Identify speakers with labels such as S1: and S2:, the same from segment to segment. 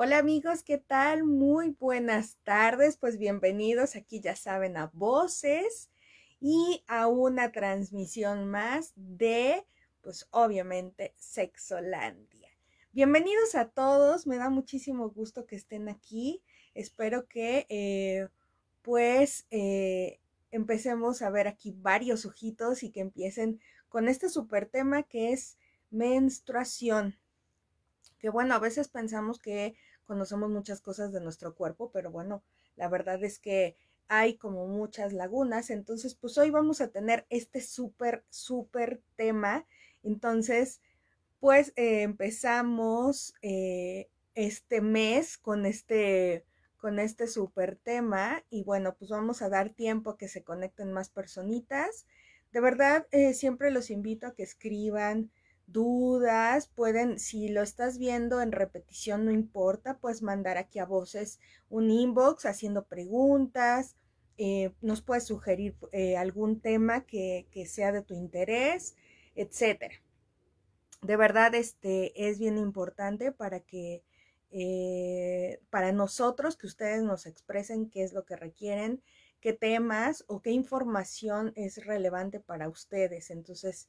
S1: Hola amigos, ¿qué tal? Muy buenas tardes, pues bienvenidos aquí ya saben a Voces y a una transmisión más de, pues obviamente, Sexolandia. Bienvenidos a todos, me da muchísimo gusto que estén aquí, espero que eh, pues eh, empecemos a ver aquí varios ojitos y que empiecen con este super tema que es menstruación que bueno, a veces pensamos que conocemos muchas cosas de nuestro cuerpo, pero bueno, la verdad es que hay como muchas lagunas, entonces pues hoy vamos a tener este súper, súper tema. Entonces, pues eh, empezamos eh, este mes con este, con este súper tema y bueno, pues vamos a dar tiempo a que se conecten más personitas. De verdad, eh, siempre los invito a que escriban dudas, pueden, si lo estás viendo en repetición, no importa, puedes mandar aquí a voces un inbox haciendo preguntas, eh, nos puedes sugerir eh, algún tema que, sea de tu interés, etcétera. De verdad, este es bien importante para que eh, para nosotros que ustedes nos expresen qué es lo que requieren, qué temas o qué información es relevante para ustedes. Entonces,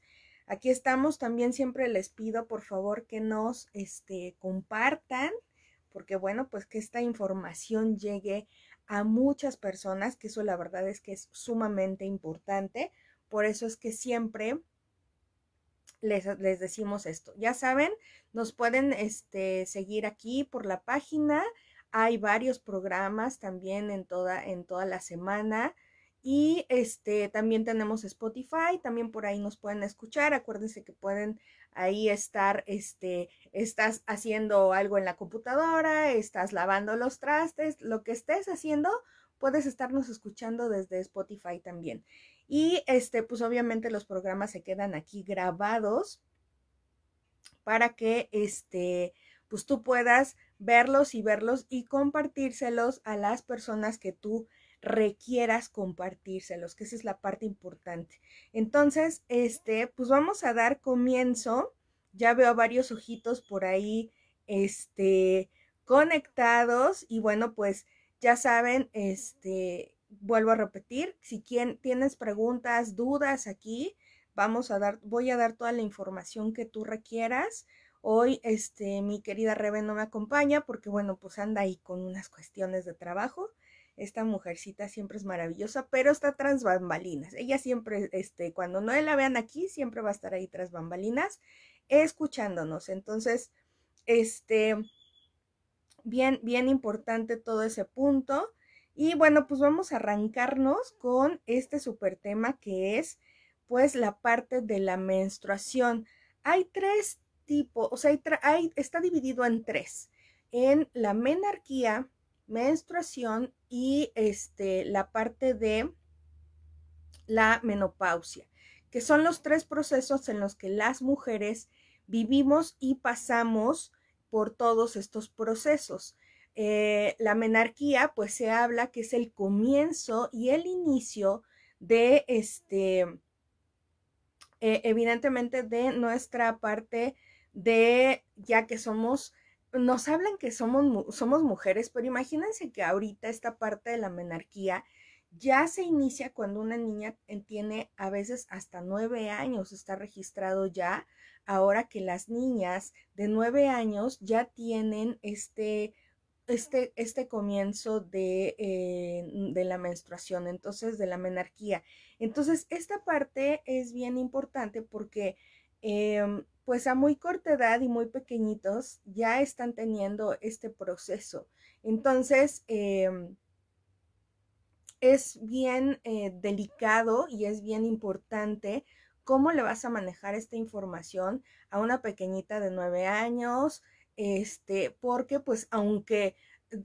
S1: Aquí estamos, también siempre les pido por favor que nos este, compartan, porque bueno, pues que esta información llegue a muchas personas, que eso la verdad es que es sumamente importante. Por eso es que siempre les, decimos esto. Ya saben, nos pueden este, seguir aquí por la página. Hay varios programas también en toda, en toda la semana. Y este también tenemos Spotify, también por ahí nos pueden escuchar. Acuérdense que pueden ahí estar, este, estás haciendo algo en la computadora, estás lavando los trastes, lo que estés haciendo, puedes estarnos escuchando desde Spotify también. Y este, pues obviamente los programas se quedan aquí grabados para que este, pues tú puedas verlos y verlos y compartírselos a las personas que tú requieras compartírselos, que esa es la parte importante. Entonces, este, pues vamos a dar comienzo. Ya veo varios ojitos por ahí, este, conectados y bueno, pues ya saben, este, vuelvo a repetir, si quien, tienes preguntas, dudas aquí, vamos a dar, voy a dar toda la información que tú requieras. Hoy, este, mi querida Rebe no me acompaña porque, bueno, pues anda ahí con unas cuestiones de trabajo. Esta mujercita siempre es maravillosa, pero está tras bambalinas. Ella siempre, este, cuando no la vean aquí, siempre va a estar ahí tras bambalinas, escuchándonos. Entonces, este, bien, bien importante todo ese punto. Y bueno, pues vamos a arrancarnos con este super tema que es, pues, la parte de la menstruación. Hay tres tipos, o sea, hay, está dividido en tres. En la menarquía, menstruación y este, la parte de la menopausia, que son los tres procesos en los que las mujeres vivimos y pasamos por todos estos procesos. Eh, la menarquía, pues se habla que es el comienzo y el inicio de este, eh, evidentemente de nuestra parte de, ya que somos nos hablan que somos, somos mujeres, pero imagínense que ahorita esta parte de la menarquía ya se inicia cuando una niña tiene a veces hasta nueve años, está registrado ya, ahora que las niñas de nueve años ya tienen este, este, este comienzo de, eh, de la menstruación, entonces de la menarquía. Entonces, esta parte es bien importante porque em, pues a muy corta edad y muy pequeñitos ya están teniendo este proceso. Entonces, em, es bien eh, delicado y es bien importante cómo le vas a manejar esta información a una pequeñita de nueve años, este, porque pues aunque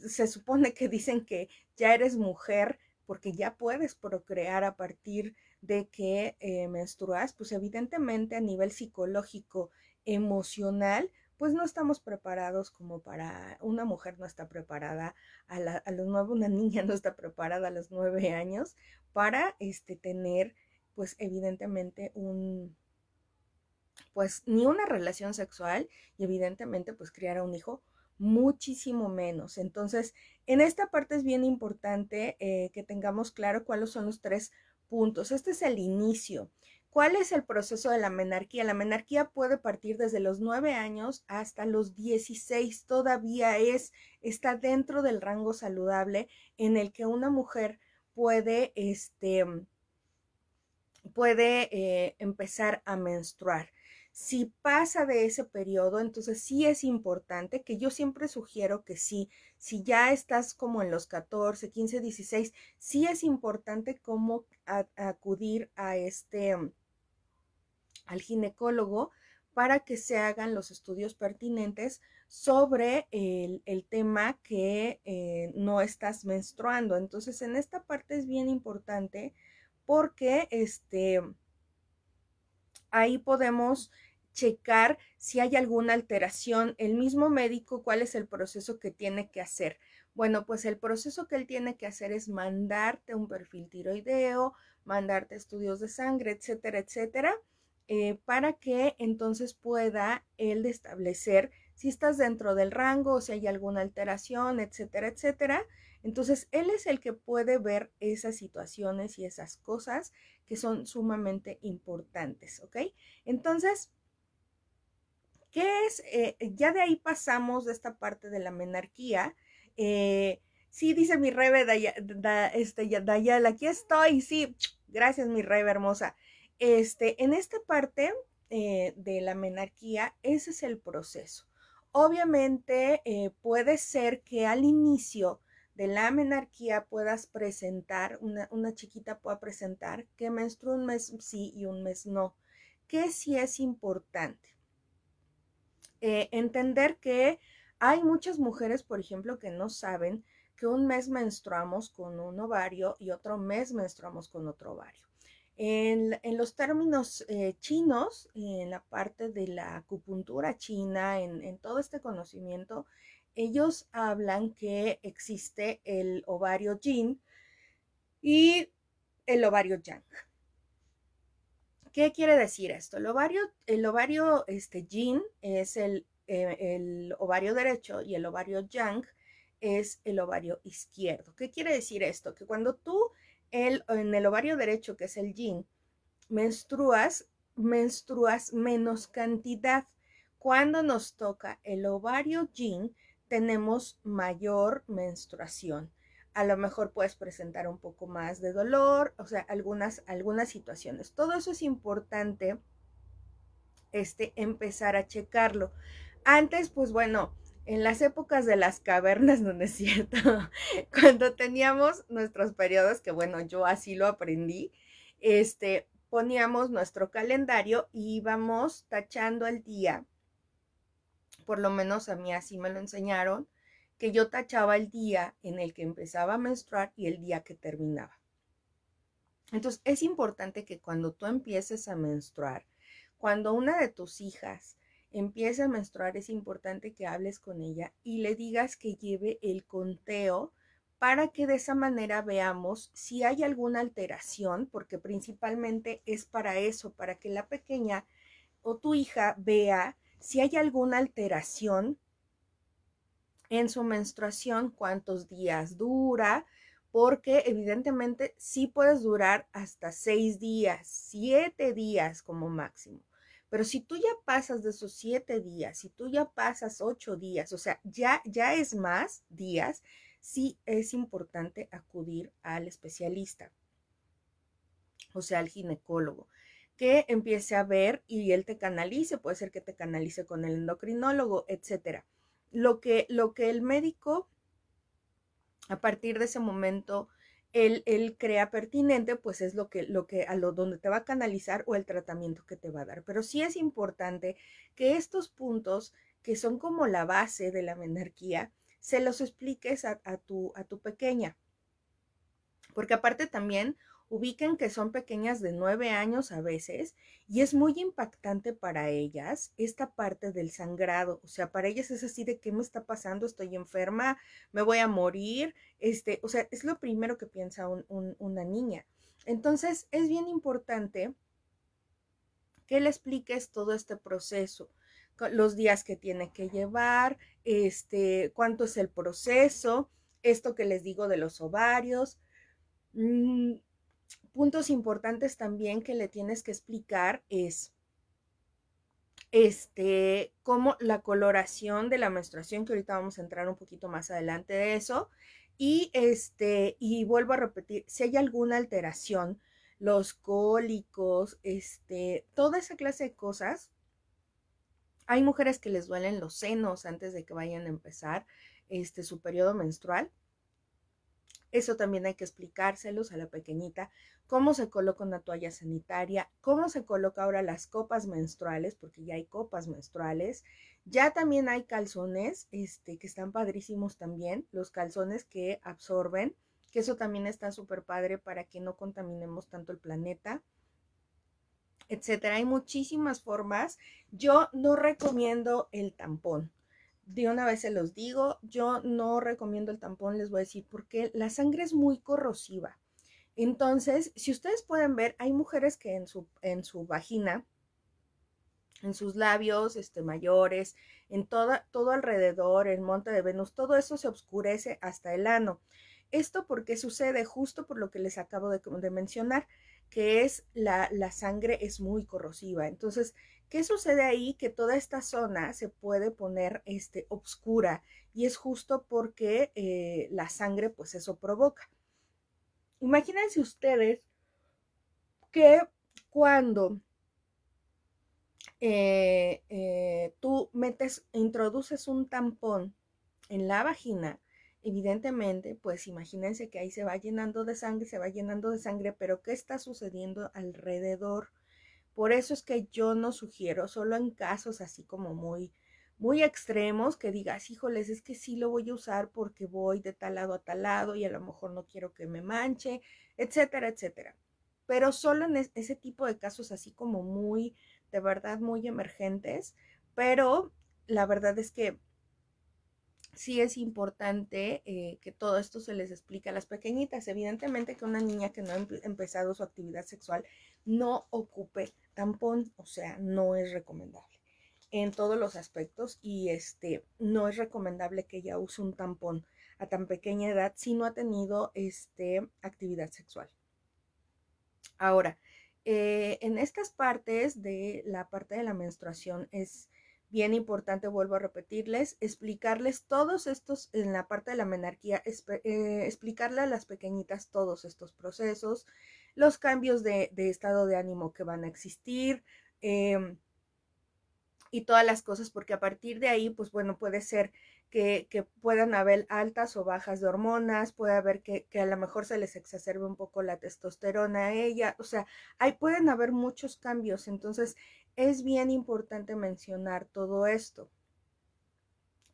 S1: se supone que dicen que ya eres mujer, porque ya puedes procrear a partir de que eh, menstruas, pues evidentemente a nivel psicológico, emocional, pues no estamos preparados como para, una mujer no está preparada a, a los nueve, una niña no está preparada a los nueve años para este, tener, pues evidentemente un, pues ni una relación sexual y evidentemente pues criar a un hijo muchísimo menos. Entonces, en esta parte es bien importante eh, que tengamos claro cuáles son los tres puntos. Este es el inicio. ¿Cuál es el proceso de la menarquía? La menarquía puede partir desde los 9 años hasta los 16. Todavía es, está dentro del rango saludable en el que una mujer puede, este, puede eh, empezar a menstruar. Si pasa de ese periodo, entonces sí es importante que yo siempre sugiero que sí, si ya estás como en los 14, 15, 16, sí es importante como acudir a este, al ginecólogo para que se hagan los estudios pertinentes sobre el, tema que eh, no estás menstruando. Entonces, en esta parte es bien importante porque este, ahí podemos checar si hay alguna alteración, el mismo médico, cuál es el proceso que tiene que hacer. Bueno, pues el proceso que él tiene que hacer es mandarte un perfil tiroideo, mandarte estudios de sangre, etcétera, etcétera, eh, para que entonces pueda él establecer si estás dentro del rango, si hay alguna alteración, etcétera, etcétera. Entonces, él es el que puede ver esas situaciones y esas cosas que son sumamente importantes, ¿ok? Entonces, ¿qué es? Eh, ya de ahí pasamos de esta parte de la menarquía. Eh, sí, dice mi Rebe este, Dayala, aquí estoy, sí, gracias mi Rebe hermosa. Este, en esta parte eh, de la menarquía, ese es el proceso. Obviamente puede ser que al inicio de la menarquía puedas presentar, una, chiquita pueda presentar que menstrua un mes sí y un mes no, que sí es importante. Eh, entender que hay muchas mujeres, por ejemplo, que no saben que un mes menstruamos con un ovario y otro mes menstruamos con otro ovario. En, los términos eh, chinos, en la parte de la acupuntura china, en, todo este conocimiento, ellos hablan que existe el ovario yin y el ovario yang. ¿Qué quiere decir esto? El ovario, el este, yin es eh, el ovario derecho y el ovario yang es el ovario izquierdo. ¿Qué quiere decir esto? Que cuando tú el, en el ovario derecho, que es el yin, menstruas, menstruas menos cantidad. Cuando nos toca el ovario yin, tenemos mayor menstruación. A lo mejor puedes presentar un poco más de dolor, o sea, algunas, algunas situaciones. Todo eso es importante este, empezar a checarlo. Antes, pues bueno, en las épocas de las cavernas, no es cierto, cuando teníamos nuestros periodos, que bueno, yo así lo aprendí, este, poníamos nuestro calendario y íbamos tachando el día por lo menos a mí así me lo enseñaron, que yo tachaba el día en el que empezaba a menstruar y el día que terminaba. Entonces, es importante que cuando tú empieces a menstruar, cuando una de tus hijas empiece a menstruar, es importante que hables con ella y le digas que lleve el conteo para que de esa manera veamos si hay alguna alteración, porque principalmente es para eso, para que la pequeña o tu hija vea si hay alguna alteración en su menstruación, cuántos días dura, porque evidentemente sí puedes durar hasta seis días, siete días como máximo. Pero si tú ya pasas de esos siete días, si tú ya pasas ocho días, o sea, ya, ya es más días, sí es importante acudir al especialista, o sea, al ginecólogo que empiece a ver y él te canalice, puede ser que te canalice con el endocrinólogo, etcétera. Lo que, lo que el médico, a partir de ese momento, él, él, crea pertinente, pues es lo que, lo que, a lo donde te va a canalizar o el tratamiento que te va a dar. Pero sí es importante que estos puntos, que son como la base de la menarquía, se los expliques a, a, tu, a tu pequeña. Porque aparte también ubiquen que son pequeñas de nueve años a veces y es muy impactante para ellas esta parte del sangrado. O sea, para ellas es así de qué me está pasando, estoy enferma, me voy a morir. Este, o sea, es lo primero que piensa una niña. Entonces, es bien importante que le expliques todo este proceso. los días que tiene que llevar, este, cuánto es el proceso, esto que les digo de los ovarios. Mm, puntos importantes también que le tienes que explicar es este, como la coloración de la menstruación, que ahorita vamos a entrar un poquito más adelante de eso. Y este, y vuelvo a repetir, si hay alguna alteración, los cólicos, este, toda esa clase de cosas. Hay mujeres que les duelen los senos antes de que vayan a empezar este, su periodo menstrual. Eso también hay que explicárselos a la pequeñita, cómo se coloca una toalla sanitaria, cómo se coloca ahora las copas menstruales, porque ya hay copas menstruales. Ya también hay calzones, este, que están padrísimos también, los calzones que absorben, que eso también está súper padre para que no contaminemos tanto el planeta etcétera. Hay muchísimas formas. Yo no recomiendo el tampón de una vez se los digo, yo no recomiendo el tampón, les voy a decir, porque la sangre es muy corrosiva. Entonces, si ustedes pueden ver, hay mujeres que en su, en su vagina, en sus labios este, mayores, en toda, todo alrededor, el monte de Venus, todo eso se oscurece hasta el ano. Esto porque sucede justo por lo que les acabo de, de mencionar, que es la, la sangre es muy corrosiva. Entonces, ¿Qué sucede ahí? Que toda esta zona se puede poner este, obscura y es justo porque eh, la sangre pues eso provoca. Imagínense ustedes que cuando eh, eh, tú metes, introduces un tampón en la vagina, evidentemente, pues imagínense que ahí se va llenando de sangre, se va llenando de sangre, pero ¿qué está sucediendo alrededor? Por eso es que yo no sugiero, solo en casos así como muy, muy extremos, que digas, híjoles, es que sí lo voy a usar porque voy de tal lado a tal lado y a lo mejor no quiero que me manche, etcétera, etcétera. Pero solo en ese tipo de casos así como muy, de verdad, muy emergentes. Pero la verdad es que sí es importante eh, que todo esto se les explique a las pequeñitas. Evidentemente que una niña que no ha empezado su actividad sexual no ocupe tampón, o sea, no es recomendable en todos los aspectos y este no es recomendable que ella use un tampón a tan pequeña edad si no ha tenido este actividad sexual. Ahora, eh, en estas partes de la parte de la menstruación es bien importante, vuelvo a repetirles, explicarles todos estos, en la parte de la menarquía, eh, explicarle a las pequeñitas todos estos procesos, los cambios de, estado de ánimo que van a existir em, y todas las cosas, porque a partir de ahí, pues bueno, puede ser que, puedan haber altas o bajas de hormonas, puede haber que, que, a lo mejor se les exacerbe un poco la testosterona a ella, o sea, ahí pueden haber muchos cambios, entonces es bien importante mencionar todo esto.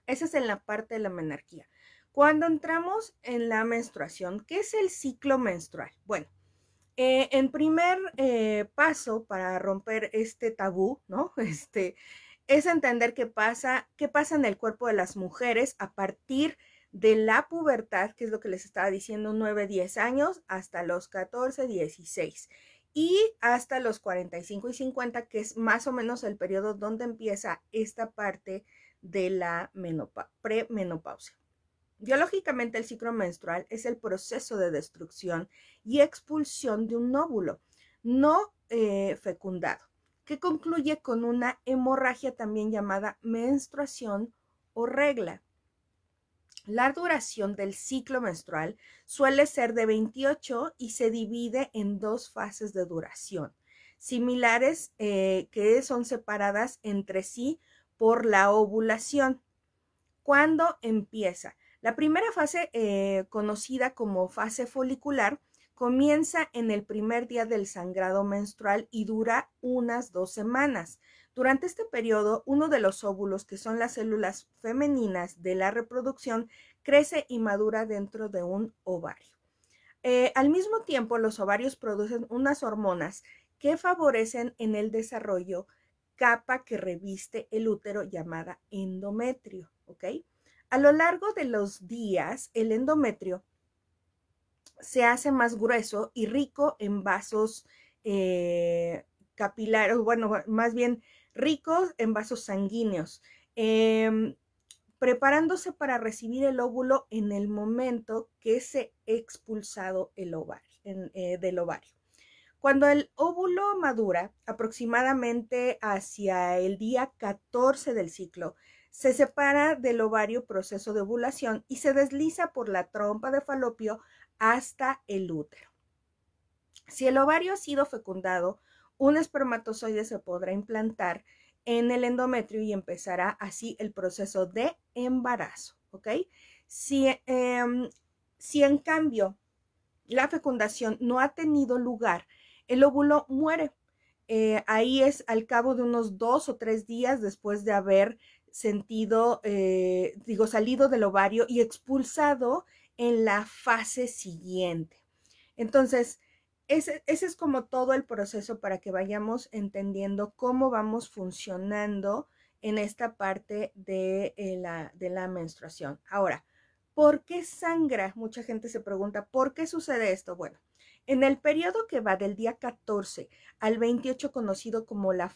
S1: Esa es en la parte de la menarquía. Cuando entramos en la menstruación, ¿qué es el ciclo menstrual? Bueno, eh, en primer eh, paso para romper este tabú, ¿no? Este, es entender qué pasa, qué pasa en el cuerpo de las mujeres a partir de la pubertad, que es lo que les estaba diciendo, 9, 10 años, hasta los 14, 16 y hasta los 45 y 50, que es más o menos el periodo donde empieza esta parte de la premenopausia. Biológicamente, el ciclo menstrual es el proceso de destrucción y expulsión de un óvulo no eh, fecundado, que concluye con una hemorragia también llamada menstruación o regla. La duración del ciclo menstrual suele ser de 28 y se divide en dos fases de duración, similares eh, que son separadas entre sí por la ovulación. ¿Cuándo empieza? La primera fase, eh, conocida como fase folicular, comienza en el primer día del sangrado menstrual y dura unas dos semanas. Durante este periodo, uno de los óvulos, que son las células femeninas de la reproducción, crece y madura dentro de un ovario. Eh, al mismo tiempo, los ovarios producen unas hormonas que favorecen en el desarrollo capa que reviste el útero llamada endometrio, ¿ok? A lo largo de los días, el endometrio se hace más grueso y rico en vasos eh, capilares, bueno, más bien ricos en vasos sanguíneos, em, preparándose para recibir el óvulo en el momento que se ha expulsado el eh, del ovario. Cuando el óvulo madura, aproximadamente hacia el día 14 del ciclo, se separa del ovario proceso de ovulación y se desliza por la trompa de falopio hasta el útero. Si el ovario ha sido fecundado, un espermatozoide se podrá implantar en el endometrio y empezará así el proceso de embarazo. Si, em, si en cambio la fecundación no ha tenido lugar, el óvulo muere. Eh, ahí es al cabo de unos dos o tres días después de haber sentido, eh, digo, salido del ovario y expulsado en la fase siguiente. Entonces, ese, es como todo el proceso para que vayamos entendiendo cómo vamos funcionando en esta parte de, eh, la, de la menstruación. Ahora, ¿por qué sangra? Mucha gente se pregunta, ¿por qué sucede esto? Bueno, en el periodo que va del día 14 al 28, conocido como la,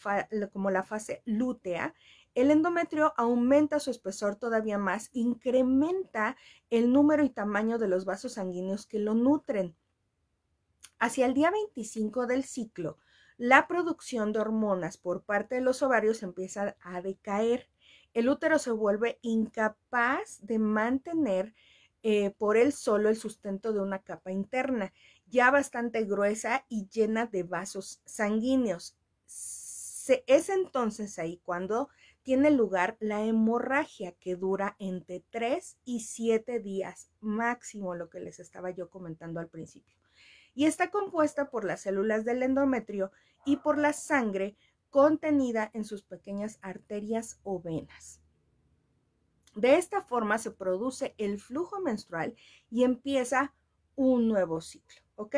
S1: como la fase lútea, el endometrio aumenta su espesor todavía más, incrementa el número y tamaño de los vasos sanguíneos que lo nutren. Hacia el día 25 del ciclo, la producción de hormonas por parte de los ovarios empieza a decaer. El útero se vuelve incapaz de mantener eh, por él solo el sustento de una capa interna, ya bastante gruesa y llena de vasos sanguíneos. Es entonces ahí cuando tiene lugar la hemorragia que dura entre 3 y 7 días máximo, lo que les estaba yo comentando al principio y está compuesta por las células del endometrio y por la sangre contenida en sus pequeñas arterias o venas. De esta forma se produce el flujo menstrual y empieza un nuevo ciclo, ¿ok?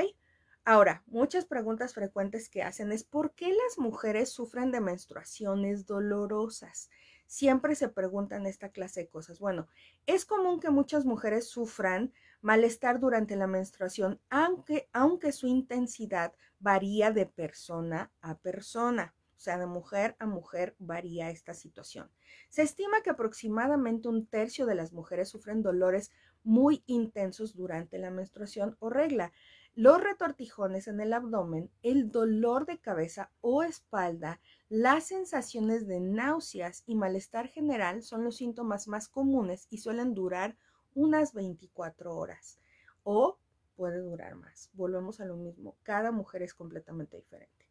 S1: Ahora, muchas preguntas frecuentes que hacen es ¿por qué las mujeres sufren de menstruaciones dolorosas? Siempre se preguntan esta clase de cosas. Bueno, es común que muchas mujeres sufran malestar durante la menstruación, aunque, aunque su intensidad varía de persona a persona. O sea, de mujer a mujer varía esta situación. Se estima que aproximadamente un tercio de las mujeres sufren dolores muy intensos durante la menstruación o regla. Los retortijones en el abdomen, el dolor de cabeza o espalda, las sensaciones de náuseas y malestar general son los síntomas más comunes y suelen durar unas 24 horas o puede durar más. Volvemos a lo mismo, cada mujer es completamente diferente.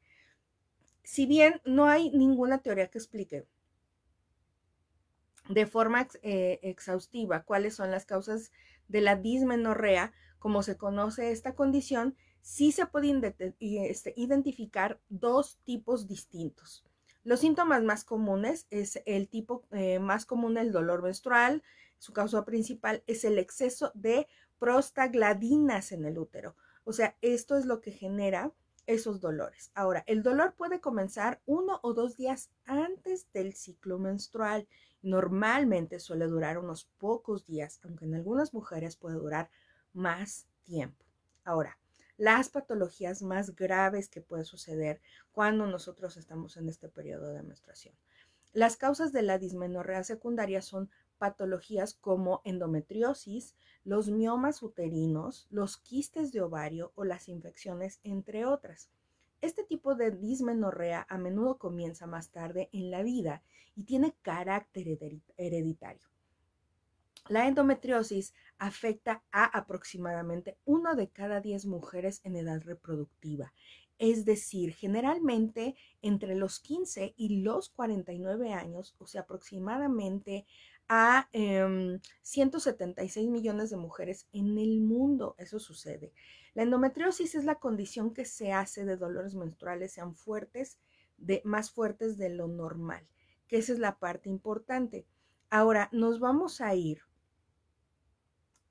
S1: Si bien no hay ninguna teoría que explique de forma eh, exhaustiva cuáles son las causas de la dismenorrea, como se conoce esta condición, sí se puede este, identificar dos tipos distintos. Los síntomas más comunes es el tipo eh, más común el dolor menstrual, su causa principal es el exceso de prostagladinas en el útero. O sea, esto es lo que genera esos dolores. Ahora, el dolor puede comenzar uno o dos días antes del ciclo menstrual. Normalmente suele durar unos pocos días, aunque en algunas mujeres puede durar más tiempo. Ahora, las patologías más graves que pueden suceder cuando nosotros estamos en este periodo de menstruación. Las causas de la dismenorrea secundaria son patologías como endometriosis, los miomas uterinos, los quistes de ovario o las infecciones, entre otras. Este tipo de dismenorrea a menudo comienza más tarde en la vida y tiene carácter hereditario. La endometriosis afecta a aproximadamente una de cada diez mujeres en edad reproductiva es decir, generalmente entre los 15 y los 49 años, o sea, aproximadamente a 176 em, millones de mujeres en el mundo. Eso sucede. La endometriosis es la condición que se hace de dolores menstruales sean fuertes, de, más fuertes de lo normal, que esa es la parte importante. Ahora, nos vamos a ir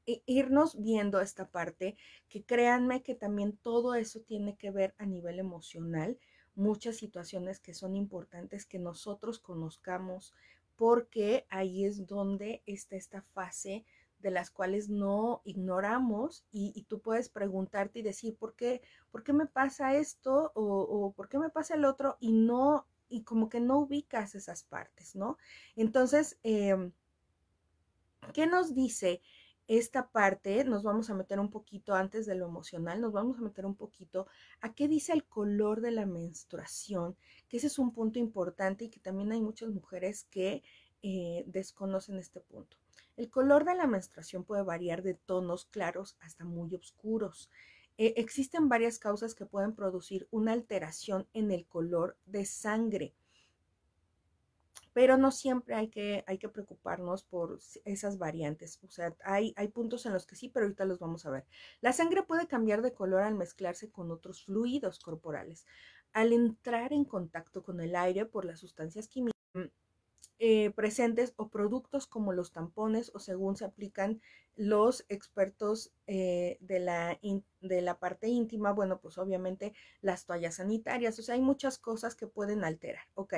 S1: irnos viendo esta parte, que créanme que también todo eso tiene que ver a nivel emocional, muchas situaciones que son importantes que nosotros conozcamos, porque ahí es donde está esta fase de las cuales no ignoramos y, tú puedes preguntarte y decir, ¿por qué, ¿por qué me pasa esto o, por qué me pasa el otro? Y no y como que no ubicas esas partes, ¿no? Entonces, em, ¿qué nos dice esta parte? Nos vamos a meter un poquito antes de lo emocional, nos vamos a meter un poquito a qué dice el color de la menstruación, que ese es un punto importante y que también hay muchas mujeres que eh, desconocen este punto. El color de la menstruación puede variar de tonos claros hasta muy oscuros. Eh, existen varias causas que pueden producir una alteración en el color de sangre, pero no siempre hay que, hay que preocuparnos por esas variantes. O sea, hay, hay puntos en los que sí, pero ahorita los vamos a ver. La sangre puede cambiar de color al mezclarse con otros fluidos corporales. Al entrar en contacto con el aire por las sustancias químicas, eh, presentes o productos como los tampones o según se aplican los expertos eh, de, la de la parte íntima, bueno, pues obviamente las toallas sanitarias, o sea, hay muchas cosas que pueden alterar. Ok,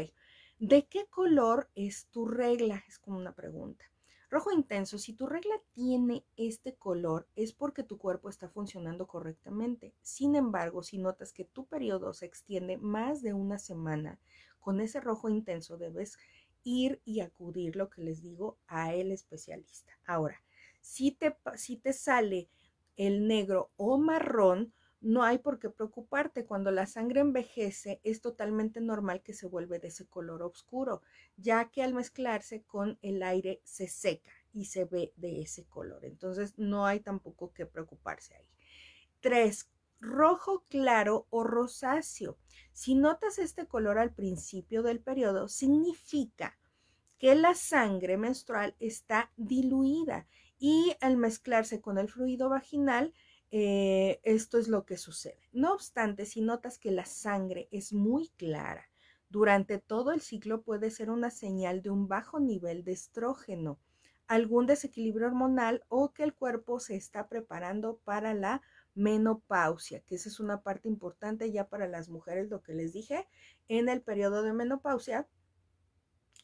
S1: ¿de qué color es tu regla? Es como una pregunta. Rojo intenso, si tu regla tiene este color es porque tu cuerpo está funcionando correctamente. Sin embargo, si notas que tu periodo se extiende más de una semana con ese rojo intenso, debes ir y acudir, lo que les digo, a el especialista. Ahora, si te, si te sale el negro o marrón, no hay por qué preocuparte. Cuando la sangre envejece, es totalmente normal que se vuelve de ese color oscuro, ya que al mezclarse con el aire se seca y se ve de ese color. Entonces, no hay tampoco que preocuparse ahí. Tres, rojo claro o rosáceo. Si notas este color al principio del periodo, significa que la sangre menstrual está diluida y al mezclarse con el fluido vaginal, eh, esto es lo que sucede. No obstante, si notas que la sangre es muy clara durante todo el ciclo, puede ser una señal de un bajo nivel de estrógeno, algún desequilibrio hormonal o que el cuerpo se está preparando para la menopausia, que esa es una parte importante ya para las mujeres, lo que les dije, en el periodo de menopausia,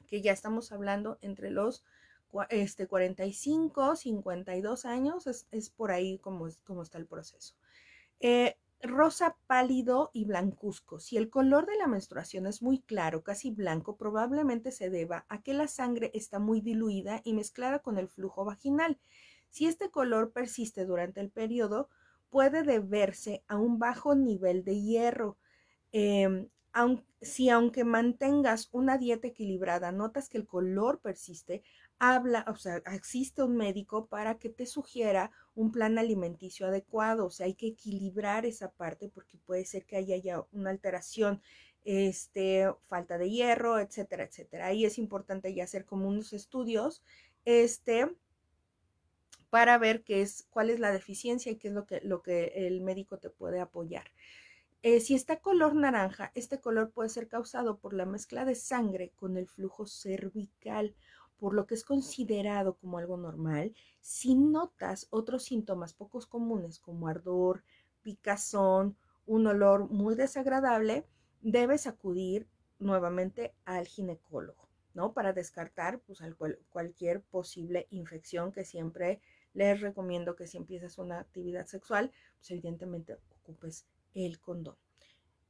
S1: que ya estamos hablando entre los este, 45, 52 años, es, es por ahí como, está el proceso. Eh, rosa pálido y blancuzco. Si el color de la menstruación es muy claro, casi blanco, probablemente se deba a que la sangre está muy diluida y mezclada con el flujo vaginal. Si este color persiste durante el periodo, puede deberse a un bajo nivel de hierro. Em, si aunque mantengas una dieta equilibrada, notas que el color persiste, habla, o sea, existe un médico para que te sugiera un plan alimenticio adecuado. O sea, hay que equilibrar esa parte porque puede ser que haya ya una alteración, este, falta de hierro, etcétera, etcétera. Ahí es importante ya hacer como unos estudios, este, para ver qué es, cuál es la deficiencia y qué es lo que, lo que el médico te puede apoyar. Eh, si está color naranja, este color puede ser causado por la mezcla de sangre con el flujo cervical, por lo que es considerado como algo normal. Si notas otros síntomas pocos comunes como ardor, picazón, un olor muy desagradable, debes acudir nuevamente al ginecólogo, ¿no? Para descartar pues, cualquier posible infección que siempre les recomiendo que si empiezas una actividad sexual, pues evidentemente ocupes el condón.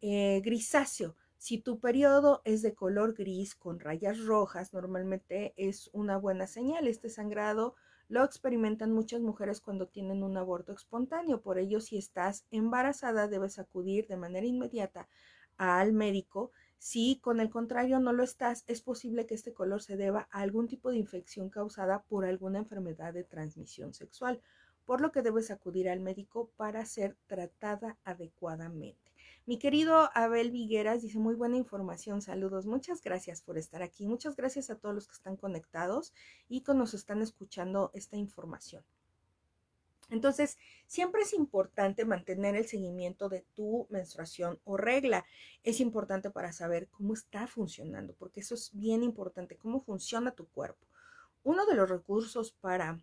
S1: Eh, grisáceo. Si tu periodo es de color gris con rayas rojas, normalmente es una buena señal. Este sangrado lo experimentan muchas mujeres cuando tienen un aborto espontáneo. Por ello, si estás embarazada, debes acudir de manera inmediata al médico. Si con el contrario no lo estás, es posible que este color se deba a algún tipo de infección causada por alguna enfermedad de transmisión sexual por lo que debes acudir al médico para ser tratada adecuadamente. Mi querido Abel Vigueras dice muy buena información, saludos, muchas gracias por estar aquí, muchas gracias a todos los que están conectados y que nos están escuchando esta información. Entonces, siempre es importante mantener el seguimiento de tu menstruación o regla. Es importante para saber cómo está funcionando, porque eso es bien importante, cómo funciona tu cuerpo. Uno de los recursos para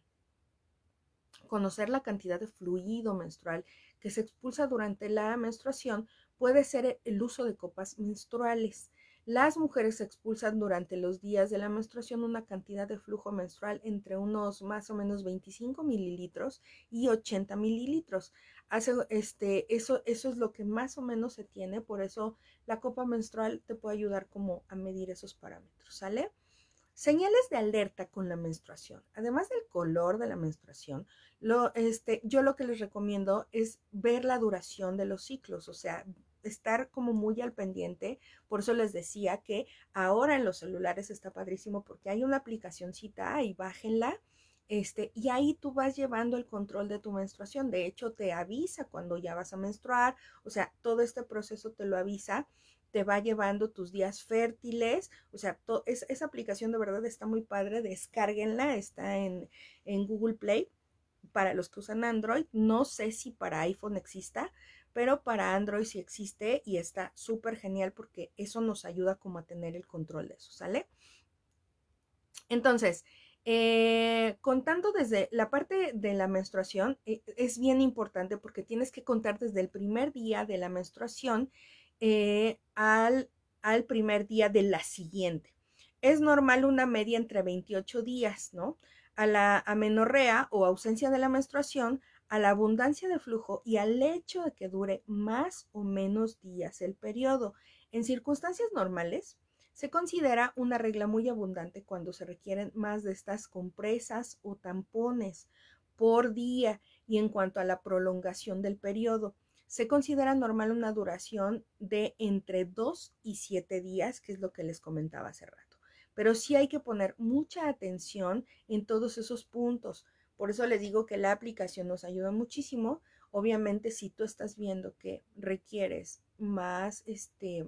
S1: conocer la cantidad de fluido menstrual que se expulsa durante la menstruación puede ser el uso de copas menstruales. Las mujeres expulsan durante los días de la menstruación una cantidad de flujo menstrual entre unos más o menos 25 mililitros y 80 mililitros. Hace, este, eso, eso es lo que más o menos se tiene, por eso la copa menstrual te puede ayudar como a medir esos parámetros, ¿sale? Señales de alerta con la menstruación. Además del color de la menstruación, lo, este, yo lo que les recomiendo es ver la duración de los ciclos, o sea, estar como muy al pendiente. Por eso les decía que ahora en los celulares está padrísimo porque hay una aplicacióncita ahí, bájenla. Este, y ahí tú vas llevando el control de tu menstruación. De hecho, te avisa cuando ya vas a menstruar. O sea, todo este proceso te lo avisa te va llevando tus días fértiles, o sea, esa aplicación de verdad está muy padre, descárguenla, está en, en Google Play para los que usan Android, no sé si para iPhone exista, pero para Android sí existe y está súper genial porque eso nos ayuda como a tener el control de eso, ¿sale? Entonces, eh, contando desde la parte de la menstruación, eh, es bien importante porque tienes que contar desde el primer día de la menstruación eh, al, al primer día de la siguiente. Es normal una media entre 28 días, ¿no? A la amenorrea o ausencia de la menstruación, a la abundancia de flujo y al hecho de que dure más o menos días el periodo. En circunstancias normales, se considera una regla muy abundante cuando se requieren más de estas compresas o tampones por día y en cuanto a la prolongación del periodo. Se considera normal una duración de entre 2 y 7 días, que es lo que les comentaba hace rato. Pero sí hay que poner mucha atención en todos esos puntos. Por eso les digo que la aplicación nos ayuda muchísimo. Obviamente, si tú estás viendo que requieres más, este,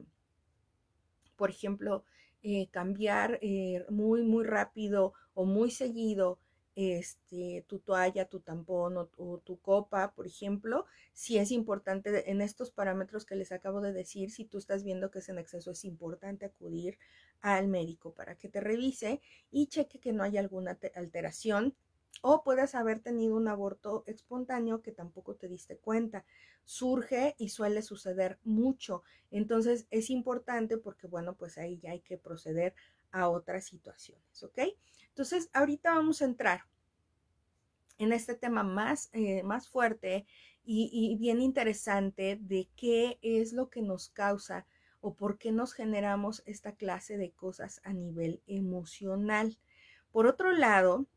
S1: por ejemplo, eh, cambiar eh, muy, muy rápido o muy seguido este, tu toalla, tu tampón o, tu copa, por ejemplo, si es importante en estos parámetros que les acabo de decir, si tú estás viendo que es en exceso, es importante acudir al médico para que te revise y cheque que no haya alguna alteración o puedes haber tenido un aborto espontáneo que tampoco te diste cuenta. Surge y suele suceder mucho. Entonces es importante porque, bueno, pues ahí ya hay que proceder a otras situaciones, ¿ok? Entonces, ahorita vamos a entrar en este tema más, eh, más fuerte y, y bien interesante de qué es lo que nos causa o por qué nos generamos esta clase de cosas a nivel emocional. Por otro lado,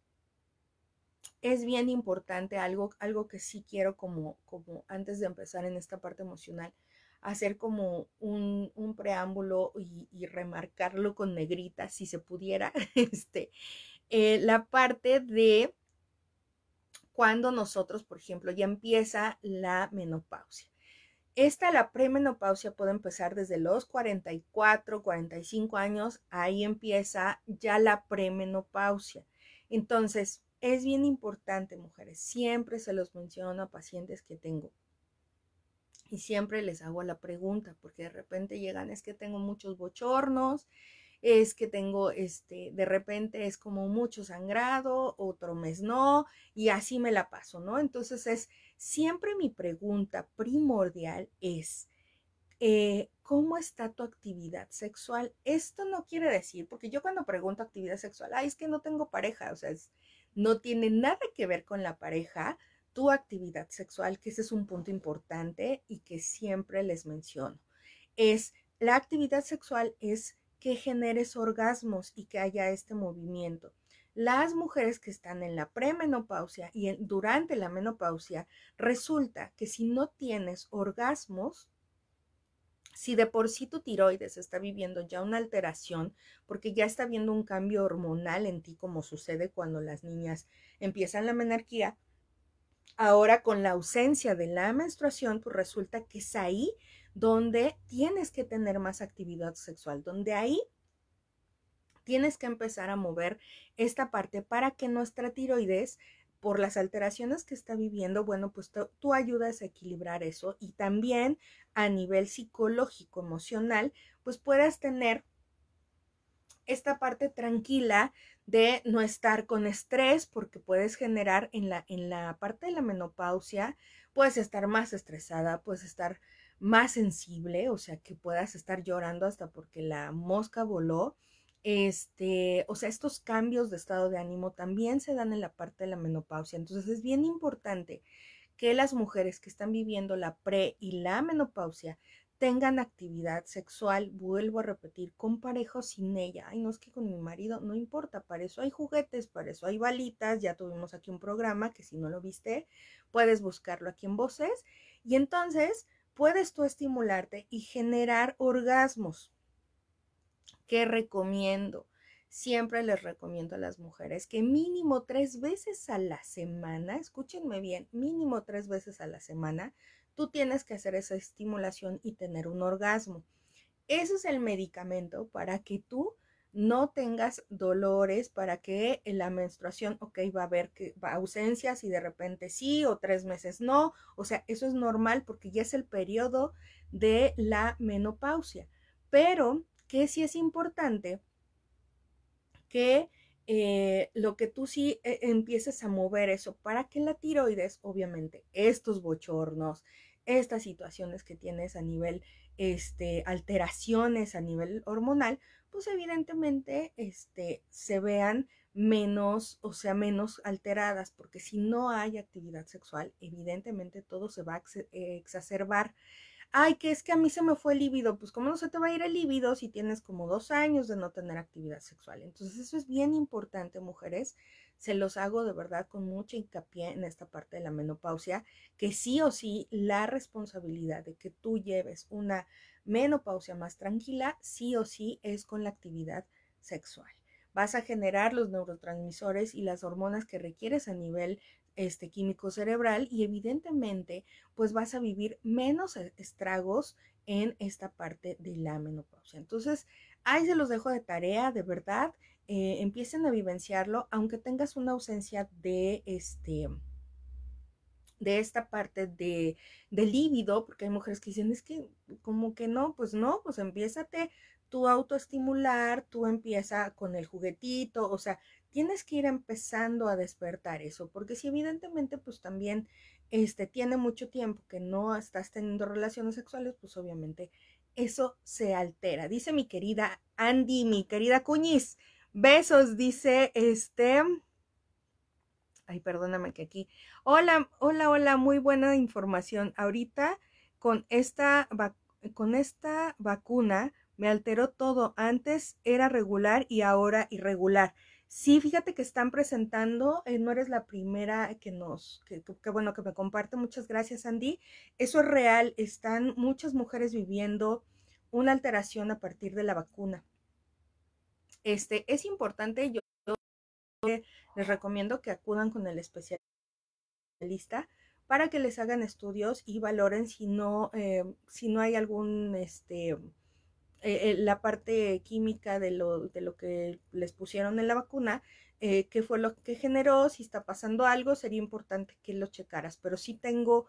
S1: es bien importante algo, algo que sí quiero como, como antes de empezar en esta parte emocional, hacer como un, preámbulo y, remarcarlo con negrita, si se pudiera, este, eh, la parte de cuando nosotros, por ejemplo, ya empieza la menopausia. Esta, la premenopausia, puede empezar desde los 44, 45 años, ahí empieza ya la premenopausia. Entonces, es bien importante, mujeres, siempre se los menciono a pacientes que tengo y siempre les hago la pregunta, porque de repente llegan, es que tengo muchos bochornos, es que tengo, este, de repente es como mucho sangrado, otro mes no, y así me la paso, ¿no? Entonces es, siempre mi pregunta primordial es, eh, ¿cómo está tu actividad sexual? Esto no quiere decir, porque yo cuando pregunto actividad sexual, ay, es que no tengo pareja, o sea, no tiene nada que ver con la pareja, tu actividad sexual, que ese es un punto importante y que siempre les menciono. Es la actividad sexual es que generes orgasmos y que haya este movimiento. Las mujeres que están en la premenopausia y durante la menopausia, resulta que si no tienes orgasmos, si de por sí tu tiroides está viviendo ya una alteración, porque ya está viendo un cambio hormonal en ti, como sucede cuando las niñas empiezan la menarquía, Ahora con la ausencia de la menstruación, pues resulta que es ahí donde tienes que tener más actividad sexual, donde ahí tienes que empezar a mover esta parte para que nuestra tiroides, por las alteraciones que está viviendo, bueno, pues tú ayudas a equilibrar eso y también a nivel psicológico, emocional, pues puedas tener esta parte tranquila de no estar con estrés porque puedes generar en la, en la parte de la menopausia, puedes estar más estresada, puedes estar más sensible, o sea, que puedas estar llorando hasta porque la mosca voló. Este, o sea, estos cambios de estado de ánimo también se dan en la parte de la menopausia. Entonces es bien importante que las mujeres que están viviendo la pre y la menopausia tengan actividad sexual, vuelvo a repetir, con pareja o sin ella. Ay, no es que con mi marido, no importa, para eso hay juguetes, para eso hay balitas, ya tuvimos aquí un programa que si no lo viste, puedes buscarlo aquí en Voces y entonces puedes tú estimularte y generar orgasmos. ¿Qué recomiendo? Siempre les recomiendo a las mujeres que mínimo tres veces a la semana, escúchenme bien, mínimo tres veces a la semana, tú tienes que hacer esa estimulación y tener un orgasmo. Ese es el medicamento para que tú no tengas dolores, para que en la menstruación, ok, va a haber que, ausencias y de repente sí o tres meses no. O sea, eso es normal porque ya es el periodo de la menopausia. Pero que sí es importante que eh, lo que tú sí eh, empieces a mover eso para que la tiroides, obviamente, estos bochornos, estas situaciones que tienes a nivel, este, alteraciones a nivel hormonal, pues evidentemente, este, se vean menos, o sea, menos alteradas, porque si no hay actividad sexual, evidentemente todo se va a exacerbar ay, que es que a mí se me fue el líbido, pues cómo no se te va a ir el líbido si tienes como dos años de no tener actividad sexual. Entonces eso es bien importante, mujeres. Se los hago de verdad con mucha hincapié en esta parte de la menopausia, que sí o sí la responsabilidad de que tú lleves una menopausia más tranquila, sí o sí es con la actividad sexual vas a generar los neurotransmisores y las hormonas que requieres a nivel este químico cerebral y evidentemente pues vas a vivir menos e, estragos en esta parte de la menopausia. Entonces, ahí se los dejo de tarea, de verdad, eh, empiecen a vivenciarlo, aunque tengas una ausencia de este de esta parte de, de líbido, porque hay mujeres que dicen, es que como que no, pues no, pues empiézate tu autoestimular, tú empieza con el juguetito, o sea, tienes que ir empezando a despertar eso, porque si evidentemente pues también este tiene mucho tiempo que no estás teniendo relaciones sexuales, pues obviamente eso se altera. Dice mi querida Andy, mi querida Cuñiz, besos, dice este Ay, perdóname que aquí. Hola, hola, hola, muy buena información. Ahorita con esta con esta vacuna me alteró todo. Antes era regular y ahora irregular. Sí, fíjate que están presentando, eh, no eres la primera que nos, que, bueno, que me comparte. Muchas gracias, Andy. Eso es real. Están muchas mujeres viviendo una alteración a partir de la vacuna. Este, es importante, yo, les recomiendo que acudan con el especialista para que les hagan estudios y valoren si no, eh, si no hay algún, este, eh, eh, la parte química de lo, de lo que les pusieron en la vacuna, eh, qué fue lo que generó, si está pasando algo, sería importante que lo checaras. Pero sí tengo,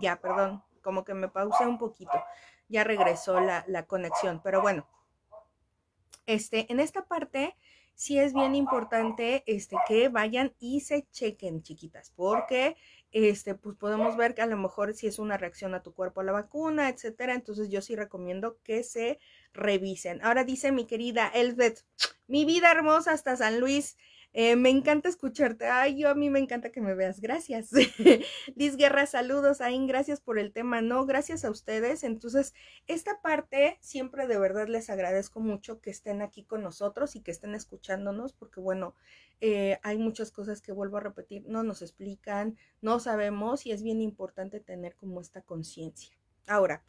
S1: ya, perdón, como que me pausé un poquito, ya regresó la, la conexión, pero bueno, este, en esta parte sí es bien importante este, que vayan y se chequen, chiquitas, porque este, pues podemos ver que a lo mejor si es una reacción a tu cuerpo a la vacuna, etcétera. Entonces yo sí recomiendo que se revisen. Ahora dice mi querida Elbeth, mi vida hermosa hasta San Luis. Eh, me encanta escucharte. Ay, yo a mí me encanta que me veas. Gracias. Liz Guerra, saludos. Ain, gracias por el tema. No, gracias a ustedes. Entonces, esta parte siempre de verdad les agradezco mucho que estén aquí con nosotros y que estén escuchándonos, porque bueno, eh, hay muchas cosas que vuelvo a repetir, no nos explican, no sabemos y es bien importante tener como esta conciencia. Ahora,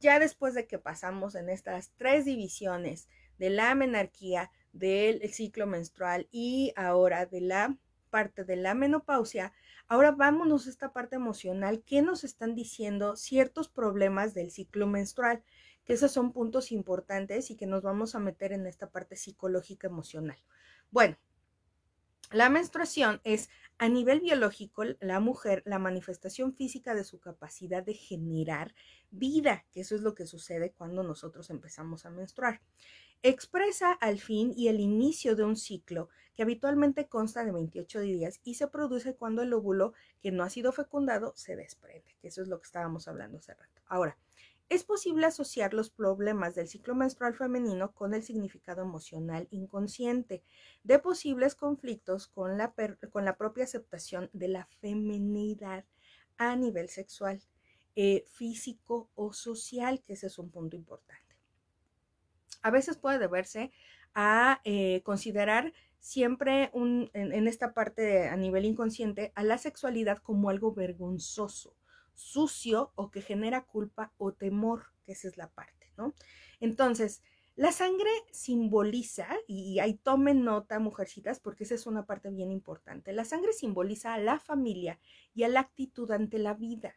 S1: ya después de que pasamos en estas tres divisiones de la menarquía, del ciclo menstrual y ahora de la parte de la menopausia, ahora vámonos a esta parte emocional. ¿Qué nos están diciendo ciertos problemas del ciclo menstrual? Que esos son puntos importantes y que nos vamos a meter en esta parte psicológica emocional. Bueno, la menstruación es a nivel biológico la mujer la manifestación física de su capacidad de generar vida, que eso es lo que sucede cuando nosotros empezamos a menstruar expresa al fin y el inicio de un ciclo que habitualmente consta de 28 días y se produce cuando el óvulo que no ha sido fecundado se desprende, que eso es lo que estábamos hablando hace rato. Ahora, es posible asociar los problemas del ciclo menstrual femenino con el significado emocional inconsciente de posibles conflictos con la, con la propia aceptación de la feminidad a nivel sexual, eh, físico o social, que ese es un punto importante. A veces puede deberse a eh, considerar siempre un, en, esta parte a nivel inconsciente a la sexualidad como algo vergonzoso, sucio o que genera culpa o temor, que esa es la parte, ¿no? Entonces, la sangre simboliza, y ahí tomen nota, mujercitas, porque esa es una parte bien importante, la sangre simboliza a la familia y a la actitud ante la vida.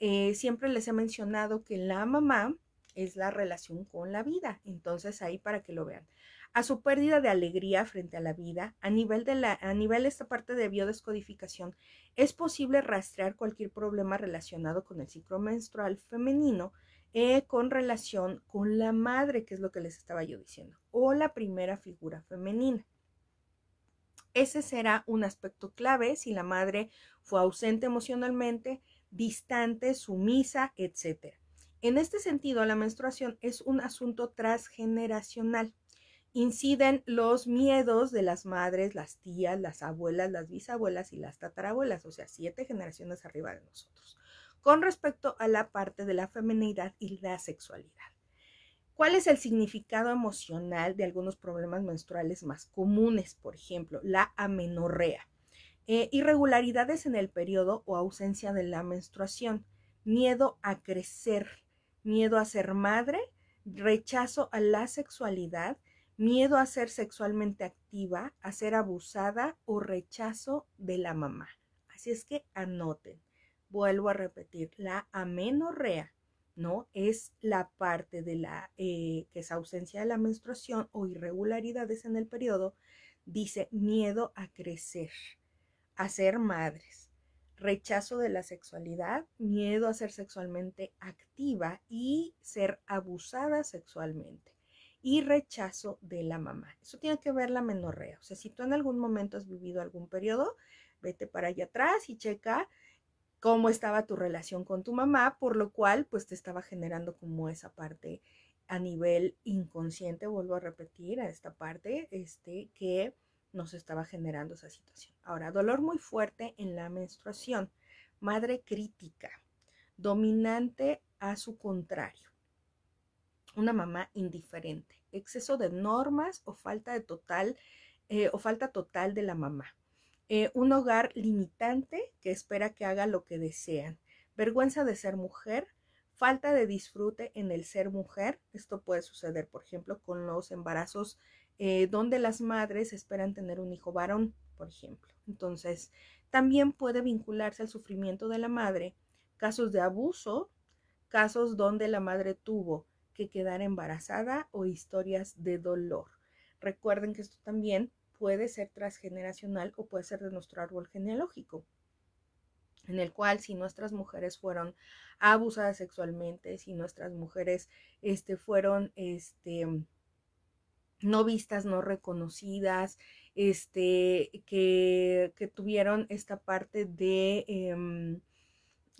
S1: Eh, siempre les he mencionado que la mamá es la relación con la vida, entonces ahí para que lo vean a su pérdida de alegría frente a la vida, a nivel de la, a nivel de esta parte de biodescodificación, es posible rastrear cualquier problema relacionado con el ciclo menstrual femenino eh, con relación con la madre, que es lo que les estaba yo diciendo, o la primera figura femenina. Ese será un aspecto clave si la madre fue ausente emocionalmente, distante, sumisa, etc. En este sentido, la menstruación es un asunto transgeneracional inciden los miedos de las madres, las tías, las abuelas, las bisabuelas y las tatarabuelas, o sea, siete generaciones arriba de nosotros, con respecto a la parte de la feminidad y la sexualidad. ¿Cuál es el significado emocional de algunos problemas menstruales más comunes? Por ejemplo, la amenorrea, eh, irregularidades en el periodo o ausencia de la menstruación, miedo a crecer, miedo a ser madre, rechazo a la sexualidad, miedo a ser sexualmente activa, a ser abusada o rechazo de la mamá. Así es que anoten. Vuelvo a repetir, la amenorrea, ¿no? Es la parte de la eh, que es ausencia de la menstruación o irregularidades en el periodo. Dice miedo a crecer, a ser madres, rechazo de la sexualidad, miedo a ser sexualmente activa y ser abusada sexualmente y rechazo de la mamá. Eso tiene que ver la menorrea. O sea, si tú en algún momento has vivido algún periodo, vete para allá atrás y checa cómo estaba tu relación con tu mamá, por lo cual pues te estaba generando como esa parte a nivel inconsciente, vuelvo a repetir a esta parte, este, que nos estaba generando esa situación. Ahora, dolor muy fuerte en la menstruación, madre crítica, dominante a su contrario una mamá indiferente, exceso de normas o falta de total eh, o falta total de la mamá. Eh, un hogar limitante que espera que haga lo que desean. Vergüenza de ser mujer, falta de disfrute en el ser mujer. Esto puede suceder, por ejemplo, con los embarazos eh, donde las madres esperan tener un hijo varón, por ejemplo. Entonces, también puede vincularse al sufrimiento de la madre, casos de abuso, casos donde la madre tuvo que quedar embarazada o historias de dolor. Recuerden que esto también puede ser transgeneracional o puede ser de nuestro árbol genealógico, en el cual si nuestras mujeres fueron abusadas sexualmente, si nuestras mujeres este, fueron este, no vistas, no reconocidas, este, que, que tuvieron esta parte de... Em,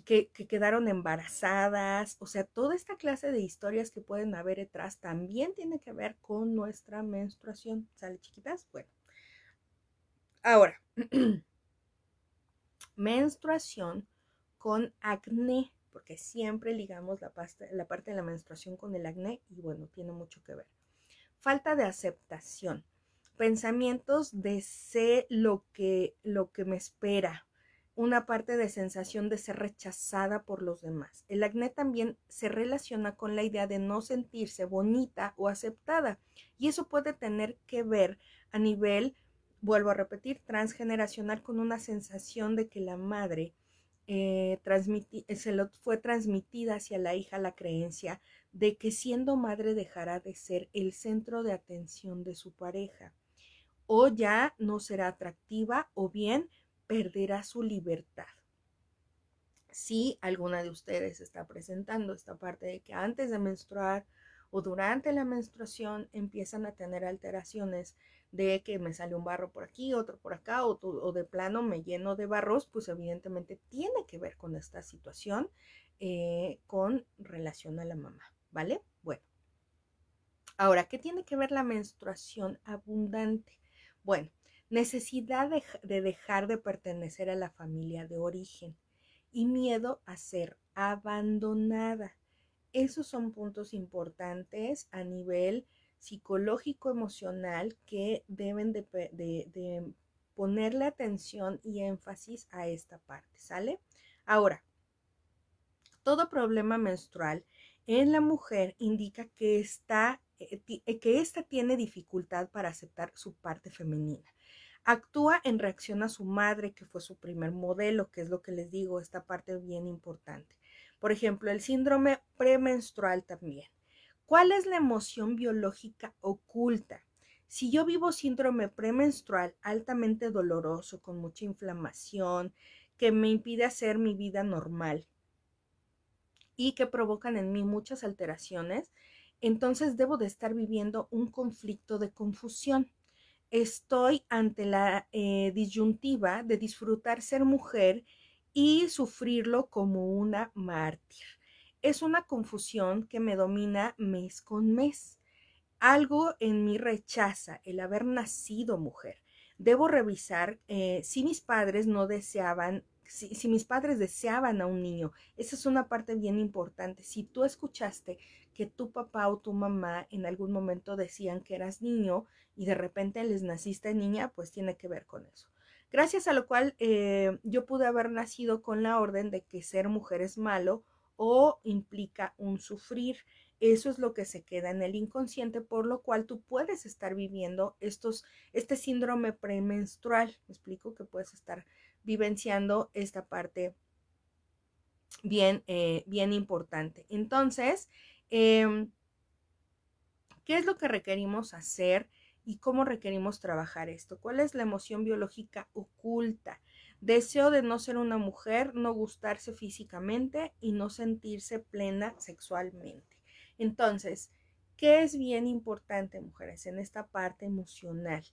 S1: que, quedaron embarazadas, o sea, toda esta clase de historias que pueden haber detrás también tiene que ver con nuestra menstruación. ¿Sale, chiquitas? Bueno. Ahora, menstruación con acné, porque siempre ligamos la, la parte de la menstruación con el acné y bueno, tiene mucho que ver. Falta de aceptación, pensamientos de sé lo que, lo que me espera, una parte de sensación de ser rechazada por los demás. El acné también se relaciona con la idea de no sentirse bonita o aceptada y eso puede tener que ver a nivel, vuelvo a repetir, transgeneracional con una sensación de que la madre eh, se lo fue transmitida hacia la hija la creencia de que siendo madre dejará de ser el centro de atención de su pareja o ya no será atractiva o bien perderá su libertad. Si alguna de ustedes está presentando esta parte de que antes de menstruar o durante la menstruación empiezan a tener alteraciones de que me sale un barro por aquí, otro por acá, o, de plano me lleno de barros, pues evidentemente tiene que ver con esta situación eh, con relación a la mamá, ¿vale? Bueno. Ahora, ¿qué tiene que ver la menstruación abundante? Bueno, necesidad de dejar de pertenecer a la familia de origen y miedo a ser abandonada. Esos son puntos importantes a nivel psicológico emocional que deben de, ponerle atención y énfasis a esta parte, ¿sale? Ahora, todo problema menstrual en la mujer indica que está eh, eh, que ésta tiene dificultad para aceptar su parte femenina. Actúa en reacción a su madre, que fue su primer modelo, que es lo que les digo, esta parte bien importante. Por ejemplo, el síndrome premenstrual también. ¿Cuál es la emoción biológica oculta? Si yo vivo síndrome premenstrual altamente doloroso, con mucha inflamación, que me impide hacer mi vida normal y que provocan en mí muchas alteraciones, entonces debo de estar viviendo un conflicto de confusión. Estoy ante la eh, disyuntiva de disfrutar ser mujer y sufrirlo como una mártir es una confusión que me domina mes con mes. Algo en mí rechaza el haber nacido mujer. Debo revisar eh, si mis padres no deseaban, si, mis padres deseaban a un niño. Esa es una parte bien importante. Si tú escuchaste que tu papá o tu mamá en algún momento decían que eras niño y de repente les naciste niña, pues tiene que ver con eso. Gracias a lo cual eh, yo pude haber nacido con la orden de que ser mujer es malo o implica un sufrir. Eso es lo que se queda en el inconsciente, por lo cual tú puedes estar viviendo estos, este síndrome premenstrual. Me explico que puedes estar vivenciando esta parte bien, eh, bien importante. Entonces, em, ¿qué es lo que requerimos hacer y cómo requerimos trabajar esto? ¿Cuál es la emoción biológica oculta? Deseo de no ser una mujer, no gustarse físicamente y no sentirse plena sexualmente. Entonces, ¿qué es bien importante, mujeres, en esta parte emocional?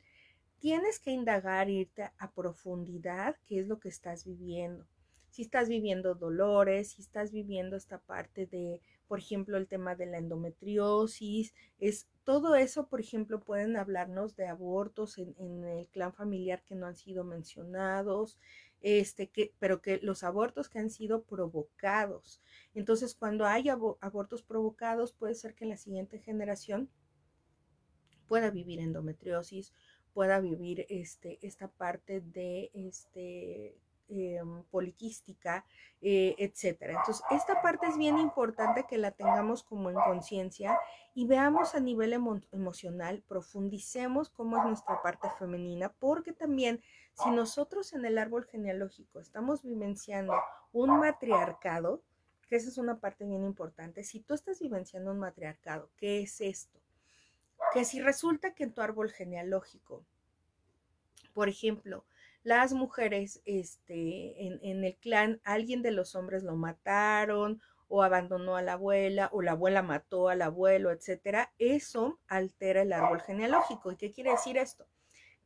S1: Tienes que indagar, irte a profundidad, qué es lo que estás viviendo. Si estás viviendo dolores, si estás viviendo esta parte de, por ejemplo, el tema de la endometriosis, es todo eso, por ejemplo, pueden hablarnos de abortos en, el clan familiar que no han sido mencionados, este, que, pero que los abortos que han sido provocados. Entonces, cuando hay abortos provocados, puede ser que la siguiente generación pueda vivir endometriosis, pueda vivir este, esta parte de este, Em, poliquística, eh, etcétera. Entonces, esta parte es bien importante que la tengamos como en conciencia y veamos a nivel emocional, profundicemos cómo es nuestra parte femenina, porque también si nosotros en el árbol genealógico estamos vivenciando un matriarcado, que esa es una parte bien importante, si tú estás vivenciando un matriarcado, ¿qué es esto? Que si resulta que en tu árbol genealógico, por ejemplo, las mujeres este, en, el clan, alguien de los hombres lo mataron o abandonó a la abuela o la abuela mató al abuelo, etcétera, eso altera el árbol genealógico. ¿Y qué quiere decir esto?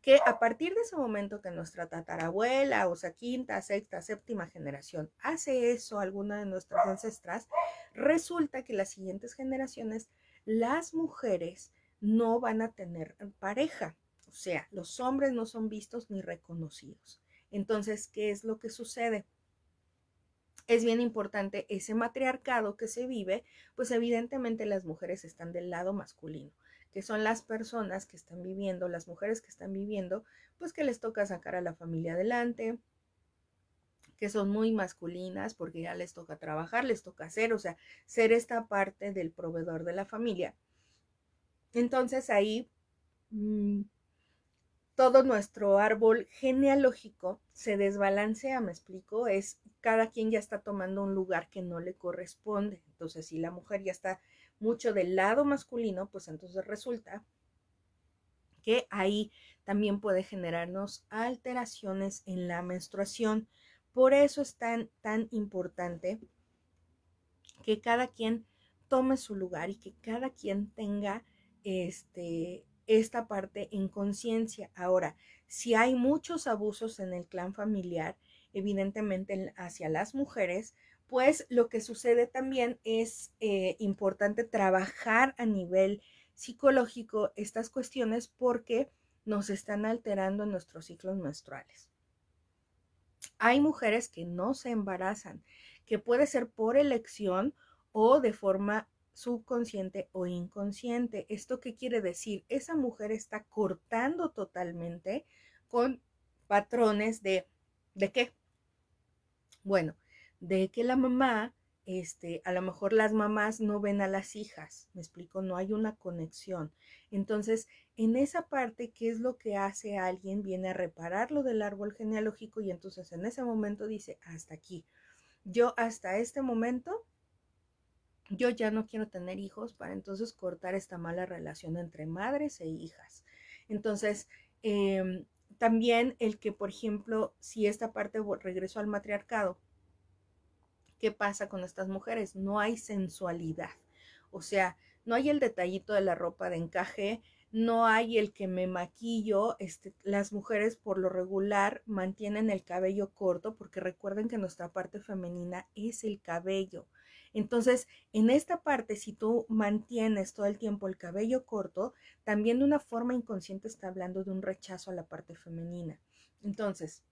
S1: Que a partir de ese momento que nuestra tatarabuela, o sea, quinta, sexta, séptima generación, hace eso alguna de nuestras ancestras, resulta que las siguientes generaciones, las mujeres no van a tener pareja. Sea, los hombres no son vistos ni reconocidos. Entonces, ¿qué es lo que sucede? Es bien importante ese matriarcado que se vive, pues evidentemente las mujeres están del lado masculino, que son las personas que están viviendo, las mujeres que están viviendo, pues que les toca sacar a la familia adelante, que son muy masculinas porque ya les toca trabajar, les toca hacer, o sea, ser esta parte del proveedor de la familia. Entonces ahí mm, todo nuestro árbol genealógico se desbalancea, me explico, es cada quien ya está tomando un lugar que no le corresponde. Entonces, si la mujer ya está mucho del lado masculino, pues entonces resulta que ahí también puede generarnos alteraciones en la menstruación. Por eso es tan, tan importante que cada quien tome su lugar y que cada quien tenga este esta parte en conciencia. Ahora, si hay muchos abusos en el clan familiar, evidentemente hacia las mujeres, pues lo que sucede también es eh, importante trabajar a nivel psicológico estas cuestiones porque nos están alterando nuestros ciclos menstruales. Hay mujeres que no se embarazan, que puede ser por elección o de forma subconsciente o inconsciente. ¿Esto qué quiere decir? Esa mujer está cortando totalmente con patrones de ¿de qué? Bueno, de que la mamá, este, a lo mejor las mamás no ven a las hijas, me explico, no hay una conexión. Entonces, en esa parte, ¿qué es lo que hace alguien? Viene a reparar lo del árbol genealógico y entonces en ese momento dice, hasta aquí. Yo hasta este momento, yo ya no quiero tener hijos para entonces cortar esta mala relación entre madres e hijas. Entonces, em, también el que, por ejemplo, si esta parte regresó al matriarcado, ¿qué pasa con estas mujeres? No hay sensualidad. O sea, no hay el detallito de la ropa de encaje, no hay el que me maquillo, este, las mujeres por lo regular mantienen el cabello corto porque recuerden que nuestra parte femenina es el cabello. Entonces, en esta parte, si tú mantienes todo el tiempo el cabello corto, también de una forma inconsciente está hablando de un rechazo a la parte femenina. Entonces,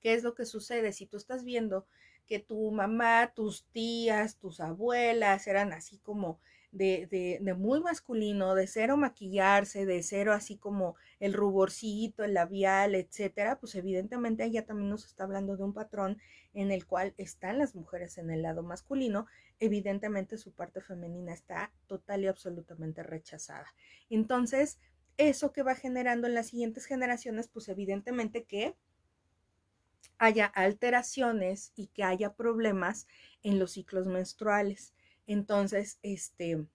S1: ¿qué es lo que sucede? Si tú estás viendo que tu mamá, tus tías, tus abuelas eran así como de, de, muy masculino, de cero maquillarse, de cero así como el ruborcito, el labial, etcétera, pues evidentemente ella también nos está hablando de un patrón en el cual están las mujeres en el lado masculino, evidentemente su parte femenina está total y absolutamente rechazada. Entonces, eso que va generando en las siguientes generaciones, pues evidentemente que haya alteraciones y que haya problemas en los ciclos menstruales. Entonces, este,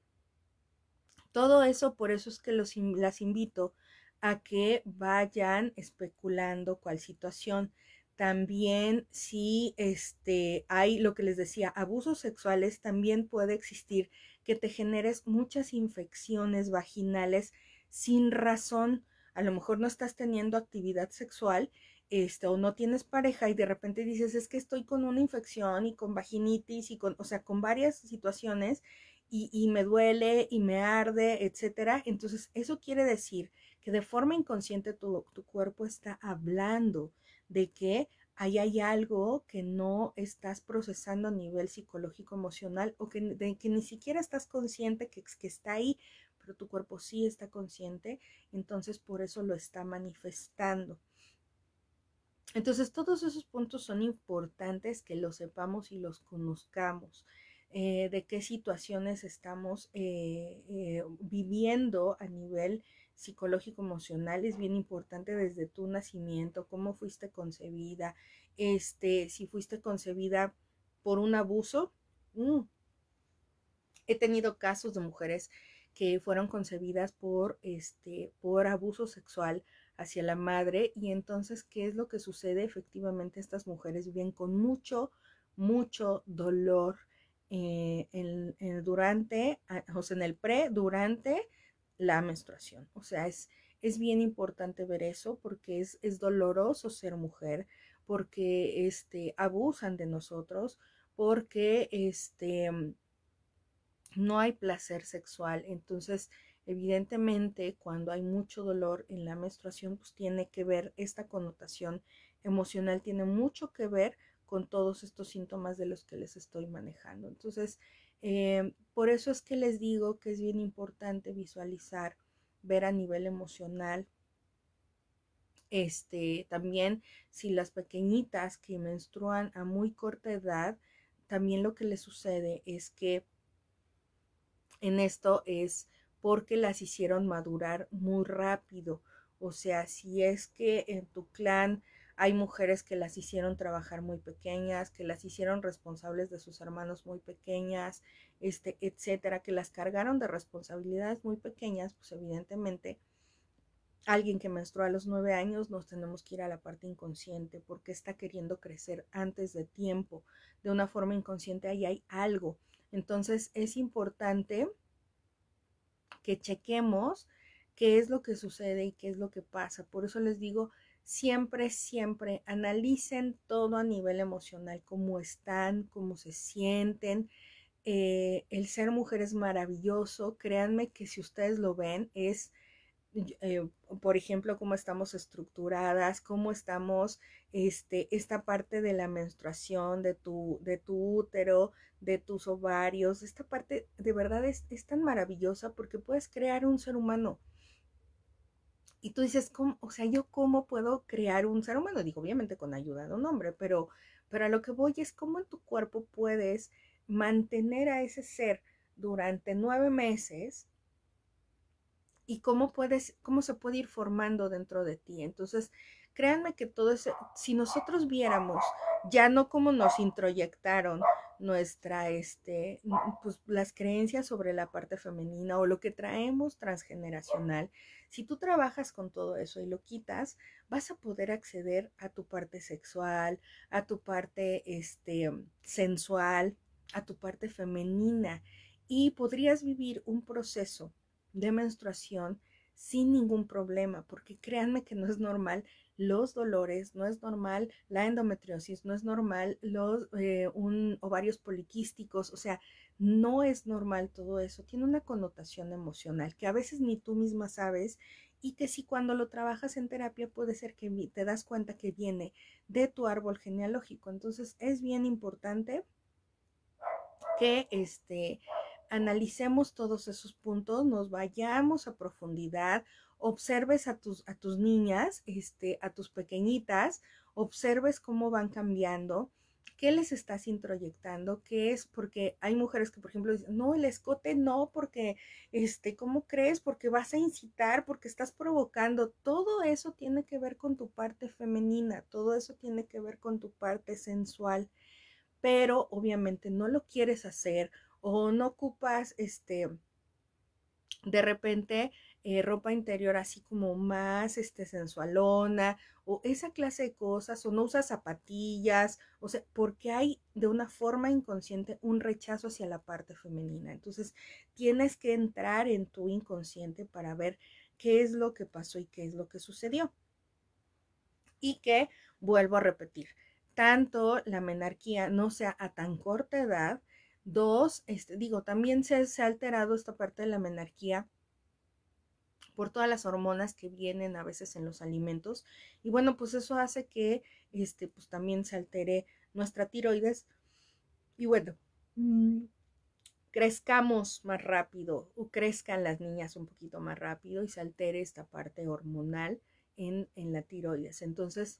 S1: todo eso, por eso es que los, las invito a que vayan especulando cuál situación. También si este, hay lo que les decía, abusos sexuales, también puede existir que te generes muchas infecciones vaginales sin razón. A lo mejor no estás teniendo actividad sexual este, o no tienes pareja y de repente dices, es que estoy con una infección y con vaginitis y con, o sea, con varias situaciones y, y me duele y me arde, etcétera. Entonces, eso quiere decir que de forma inconsciente tu, tu cuerpo está hablando de que ahí hay algo que no estás procesando a nivel psicológico emocional o que, de, que ni siquiera estás consciente que, que está ahí, pero tu cuerpo sí está consciente, entonces por eso lo está manifestando. Entonces, todos esos puntos son importantes que los sepamos y los conozcamos. Eh, de qué situaciones estamos eh, eh, viviendo a nivel psicológico emocional es bien importante desde tu nacimiento cómo fuiste concebida este si fuiste concebida por un abuso mm. he tenido casos de mujeres que fueron concebidas por este por abuso sexual hacia la madre y entonces, ¿qué es lo que sucede? Efectivamente, estas mujeres viven con mucho, mucho dolor eh, en, durante, o sea, en el pre, durante la menstruación. O sea, es, es bien importante ver eso porque es, es doloroso ser mujer, porque este, abusan de nosotros, porque este, no hay placer sexual. Entonces, Evidentemente, cuando hay mucho dolor en la menstruación, pues tiene que ver esta connotación emocional, tiene mucho que ver con todos estos síntomas de los que les estoy manejando. Entonces, eh, por eso es que les digo que es bien importante visualizar, ver a nivel emocional. Este, también si las pequeñitas que menstruan a muy corta edad, también lo que les sucede es que en esto es porque las hicieron madurar muy rápido. O sea, si es que en tu clan hay mujeres que las hicieron trabajar muy pequeñas, que las hicieron responsables de sus hermanos muy pequeñas, este, etcétera, que las cargaron de responsabilidades muy pequeñas, pues evidentemente alguien que menstrua a los nueve años nos tenemos que ir a la parte inconsciente porque está queriendo crecer antes de tiempo. De una forma inconsciente ahí hay algo. Entonces es importante que chequemos qué es lo que sucede y qué es lo que pasa. Por eso les digo, siempre, siempre analicen todo a nivel emocional, cómo están, cómo se sienten. Eh, el ser mujer es maravilloso. Créanme que si ustedes lo ven, es eh, por ejemplo, cómo estamos estructuradas, cómo estamos, este, esta parte de la menstruación, de tu, de tu útero, de tus ovarios, esta parte de verdad es, es tan maravillosa porque puedes crear un ser humano. Y tú dices, ¿cómo? O sea, ¿yo cómo puedo crear un ser humano? Digo, obviamente con ayuda de un hombre, pero, pero a lo que voy es cómo en tu cuerpo puedes mantener a ese ser durante nueve meses y cómo puedes, cómo se puede ir formando dentro de ti. Entonces, créanme que todo eso, si nosotros viéramos ya no como nos introyectaron nuestra, este, pues las creencias sobre la parte femenina o lo que traemos transgeneracional, si tú trabajas con todo eso y lo quitas, vas a poder acceder a tu parte sexual, a tu parte, este, sensual, a tu parte femenina y podrías vivir un proceso de menstruación sin ningún problema, porque créanme que no es normal los dolores, no es normal la endometriosis, no es normal los eh, ovarios poliquísticos, o sea, no es normal todo eso, tiene una connotación emocional que a veces ni tú misma sabes y que si cuando lo trabajas en terapia puede ser que te das cuenta que viene de tu árbol genealógico. Entonces es bien importante que este analicemos todos esos puntos, nos vayamos a profundidad, observes a tus, a tus niñas, este, a tus pequeñitas, observes cómo van cambiando, qué les estás introyectando, qué es, porque hay mujeres que, por ejemplo, dicen, no, el escote no, porque, este, ¿cómo crees? Porque vas a incitar, porque estás provocando. Todo eso tiene que ver con tu parte femenina, todo eso tiene que ver con tu parte sensual, pero obviamente no lo quieres hacer o no ocupas este de repente eh, ropa interior así como más este sensualona o esa clase de cosas o no usas zapatillas, o sea, porque hay de una forma inconsciente un rechazo hacia la parte femenina. Entonces, tienes que entrar en tu inconsciente para ver qué es lo que pasó y qué es lo que sucedió. Y que, vuelvo a repetir, tanto la menarquía no sea a tan corta edad, Dos, este, digo, también se, ha alterado esta parte de la menarquía por todas las hormonas que vienen a veces en los alimentos. Y bueno, pues eso hace que este, pues también se altere nuestra tiroides. Y bueno, mm, crezcamos más rápido o crezcan las niñas un poquito más rápido y se altere esta parte hormonal en, en la tiroides. Entonces,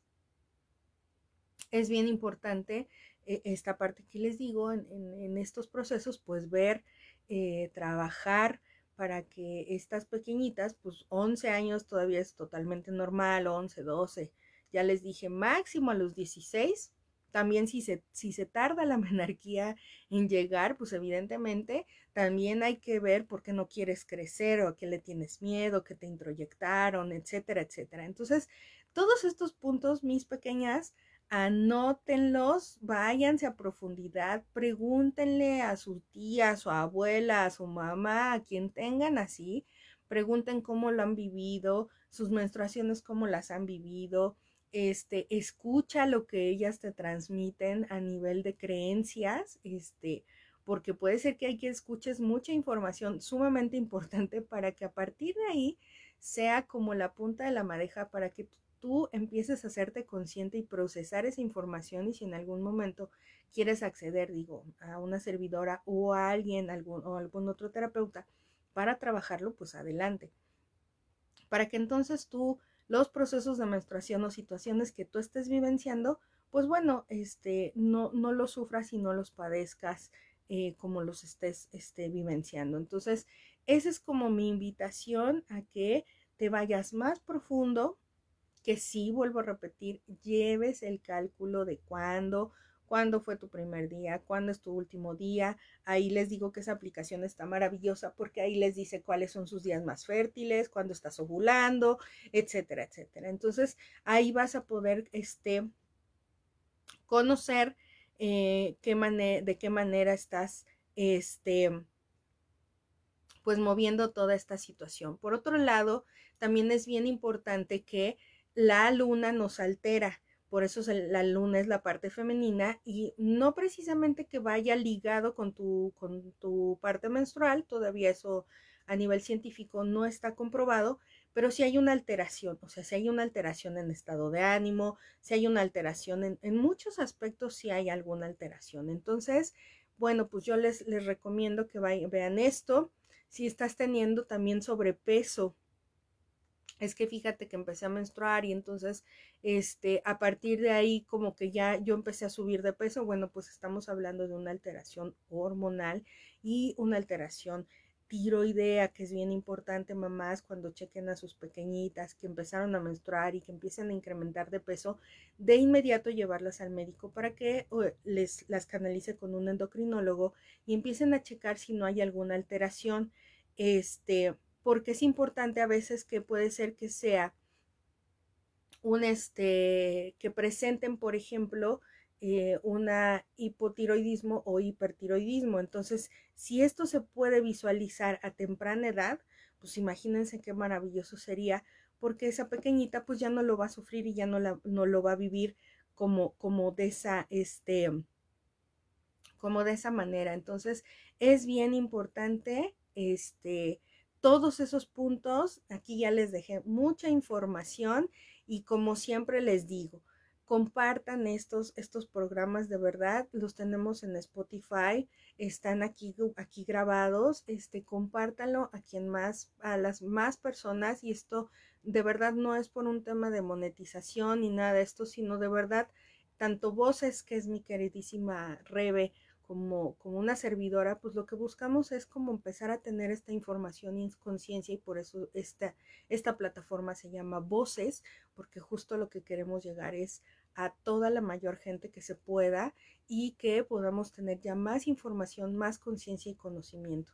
S1: es bien importante esta parte que les digo en, estos procesos, pues ver, eh, trabajar para que estas pequeñitas, pues 11 años todavía es totalmente normal, 11, 12, ya les dije máximo a los 16, también si se, si se tarda la menarquía en llegar, pues evidentemente también hay que ver por qué no quieres crecer o a qué le tienes miedo, que te introyectaron, etcétera, etcétera. Entonces, todos estos puntos, mis pequeñas, anótenlos, váyanse a profundidad, pregúntenle a su tía, a su abuela, a su mamá, a quien tengan así, pregunten cómo lo han vivido, sus menstruaciones, cómo las han vivido, este, escucha lo que ellas te transmiten a nivel de creencias, este, porque puede ser que hay que escuches mucha información sumamente importante para que a partir de ahí sea como la punta de la madeja para que tú empieces a hacerte consciente y procesar esa información y si en algún momento quieres acceder, digo, a una servidora o a alguien algún, o algún otro terapeuta para trabajarlo, pues adelante. Para que entonces tú los procesos de menstruación o situaciones que tú estés vivenciando, pues bueno, este, no, no los sufras y no los padezcas eh, como los estés este, vivenciando. Entonces, esa es como mi invitación a que te vayas más profundo, que sí, vuelvo a repetir, lleves el cálculo de cuándo, cuándo fue tu primer día, cuándo es tu último día. Ahí les digo que esa aplicación está maravillosa porque ahí les dice cuáles son sus días más fértiles, cuándo estás ovulando, etcétera, etcétera. Entonces, ahí vas a poder este, conocer eh, de qué manera estás este, pues moviendo toda esta situación. Por otro lado, también es bien importante que la luna nos altera. Por eso la luna es la parte femenina y no precisamente que vaya ligado con tu, con tu parte menstrual, todavía eso a nivel científico no está comprobado, pero si hay una alteración, o sea, si hay una alteración en estado de ánimo, si hay una alteración en, en muchos aspectos, si hay alguna alteración. Entonces, bueno, pues yo les, les recomiendo que vayan, vean esto. Si estás teniendo también sobrepeso, es que fíjate que empecé a menstruar y entonces, este, a partir de ahí como que ya yo empecé a subir de peso, bueno, pues estamos hablando de una alteración hormonal y una alteración tiroidea, que es bien importante, mamás, cuando chequen a sus pequeñitas que empezaron a menstruar y que empiecen a incrementar de peso, de inmediato llevarlas al médico para que les las canalice con un endocrinólogo y empiecen a checar si no hay alguna alteración. Este, porque es importante a veces que puede ser que sea un este que presenten, por ejemplo, eh, una hipotiroidismo o hipertiroidismo. Entonces, si esto se puede visualizar a temprana edad, pues imagínense qué maravilloso sería, porque esa pequeñita pues ya no lo va a sufrir y ya no, la, no lo va a vivir como, como de esa, este, como de esa manera. Entonces, es bien importante, este, todos esos puntos, aquí ya les dejé mucha información y como siempre les digo, compartan estos, estos programas de verdad, los tenemos en Spotify, están aquí, aquí grabados, este, compártanlo a quien más, a las más personas y esto de verdad no es por un tema de monetización ni nada de esto, sino de verdad, tanto voces, que es mi queridísima Rebe, como, como una servidora, pues lo que buscamos es como empezar a tener esta información y conciencia y por eso esta, esta plataforma se llama Voces, porque justo lo que queremos llegar es a toda la mayor gente que se pueda y que podamos tener ya más información, más conciencia y conocimiento.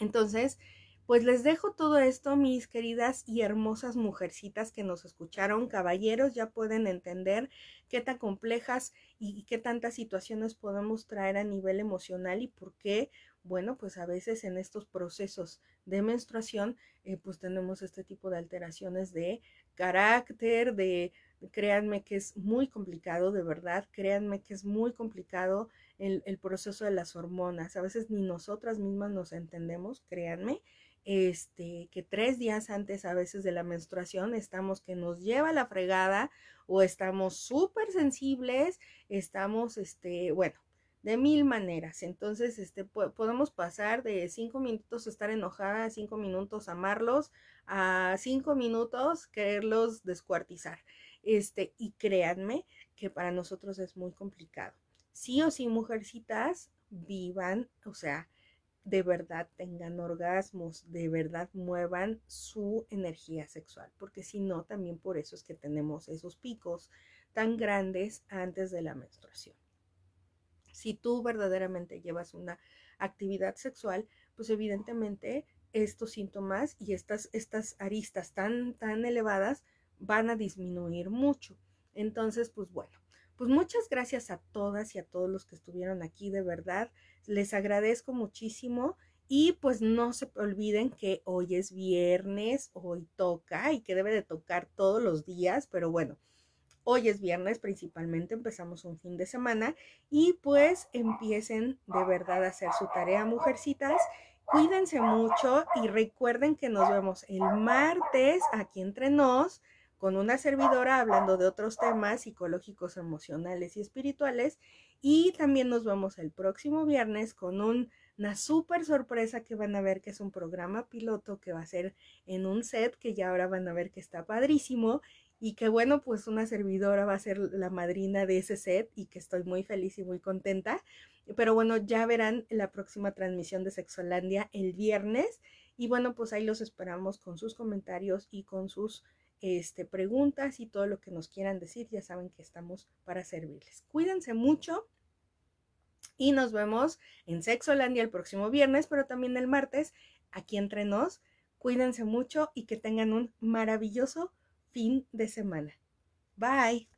S1: Entonces, pues les dejo todo esto, mis queridas y hermosas mujercitas que nos escucharon. Caballeros, ya pueden entender qué tan complejas y qué tantas situaciones podemos traer a nivel emocional y por qué, bueno, pues a veces en estos procesos de menstruación, eh, pues tenemos este tipo de alteraciones de carácter, de créanme que es muy complicado, de verdad, créanme que es muy complicado el, el proceso de las hormonas. A veces ni nosotras mismas nos entendemos, créanme este, que tres días antes a veces de la menstruación estamos que nos lleva la fregada o estamos súper sensibles, estamos, este, bueno, de mil maneras. Entonces, este, podemos pasar de cinco minutos estar enojada, cinco minutos amarlos, a cinco minutos quererlos descuartizar. Este, y créanme que para nosotros es muy complicado. Sí o sí, mujercitas, vivan, o sea, de verdad tengan orgasmos, de verdad muevan su energía sexual, porque si no, también por eso es que tenemos esos picos tan grandes antes de la menstruación. Si tú verdaderamente llevas una actividad sexual, pues evidentemente estos síntomas y estas, estas aristas tan, tan elevadas van a disminuir mucho. Entonces, pues bueno, pues muchas gracias a todas y a todos los que estuvieron aquí, de verdad. Les agradezco muchísimo y pues no se olviden que hoy es viernes, hoy toca y que debe de tocar todos los días, pero bueno, hoy es viernes principalmente, empezamos un fin de semana y pues empiecen de verdad a hacer su tarea, mujercitas. Cuídense mucho y recuerden que nos vemos el martes aquí entre nos con una servidora hablando de otros temas psicológicos, emocionales y espirituales. Y también nos vemos el próximo viernes con una súper sorpresa que van a ver que es un programa piloto que va a ser en un set que ya ahora van a ver que está padrísimo y que bueno, pues una servidora va a ser la madrina de ese set y que estoy muy feliz y muy contenta. Pero bueno, ya verán la próxima transmisión de Sexolandia el viernes y bueno, pues ahí los esperamos con sus comentarios y con sus este, preguntas y todo lo que nos quieran decir, ya saben que estamos para servirles. Cuídense mucho y nos vemos en Sexolandia el próximo viernes, pero también el martes aquí entre nos. Cuídense mucho y que tengan un maravilloso fin de semana. Bye.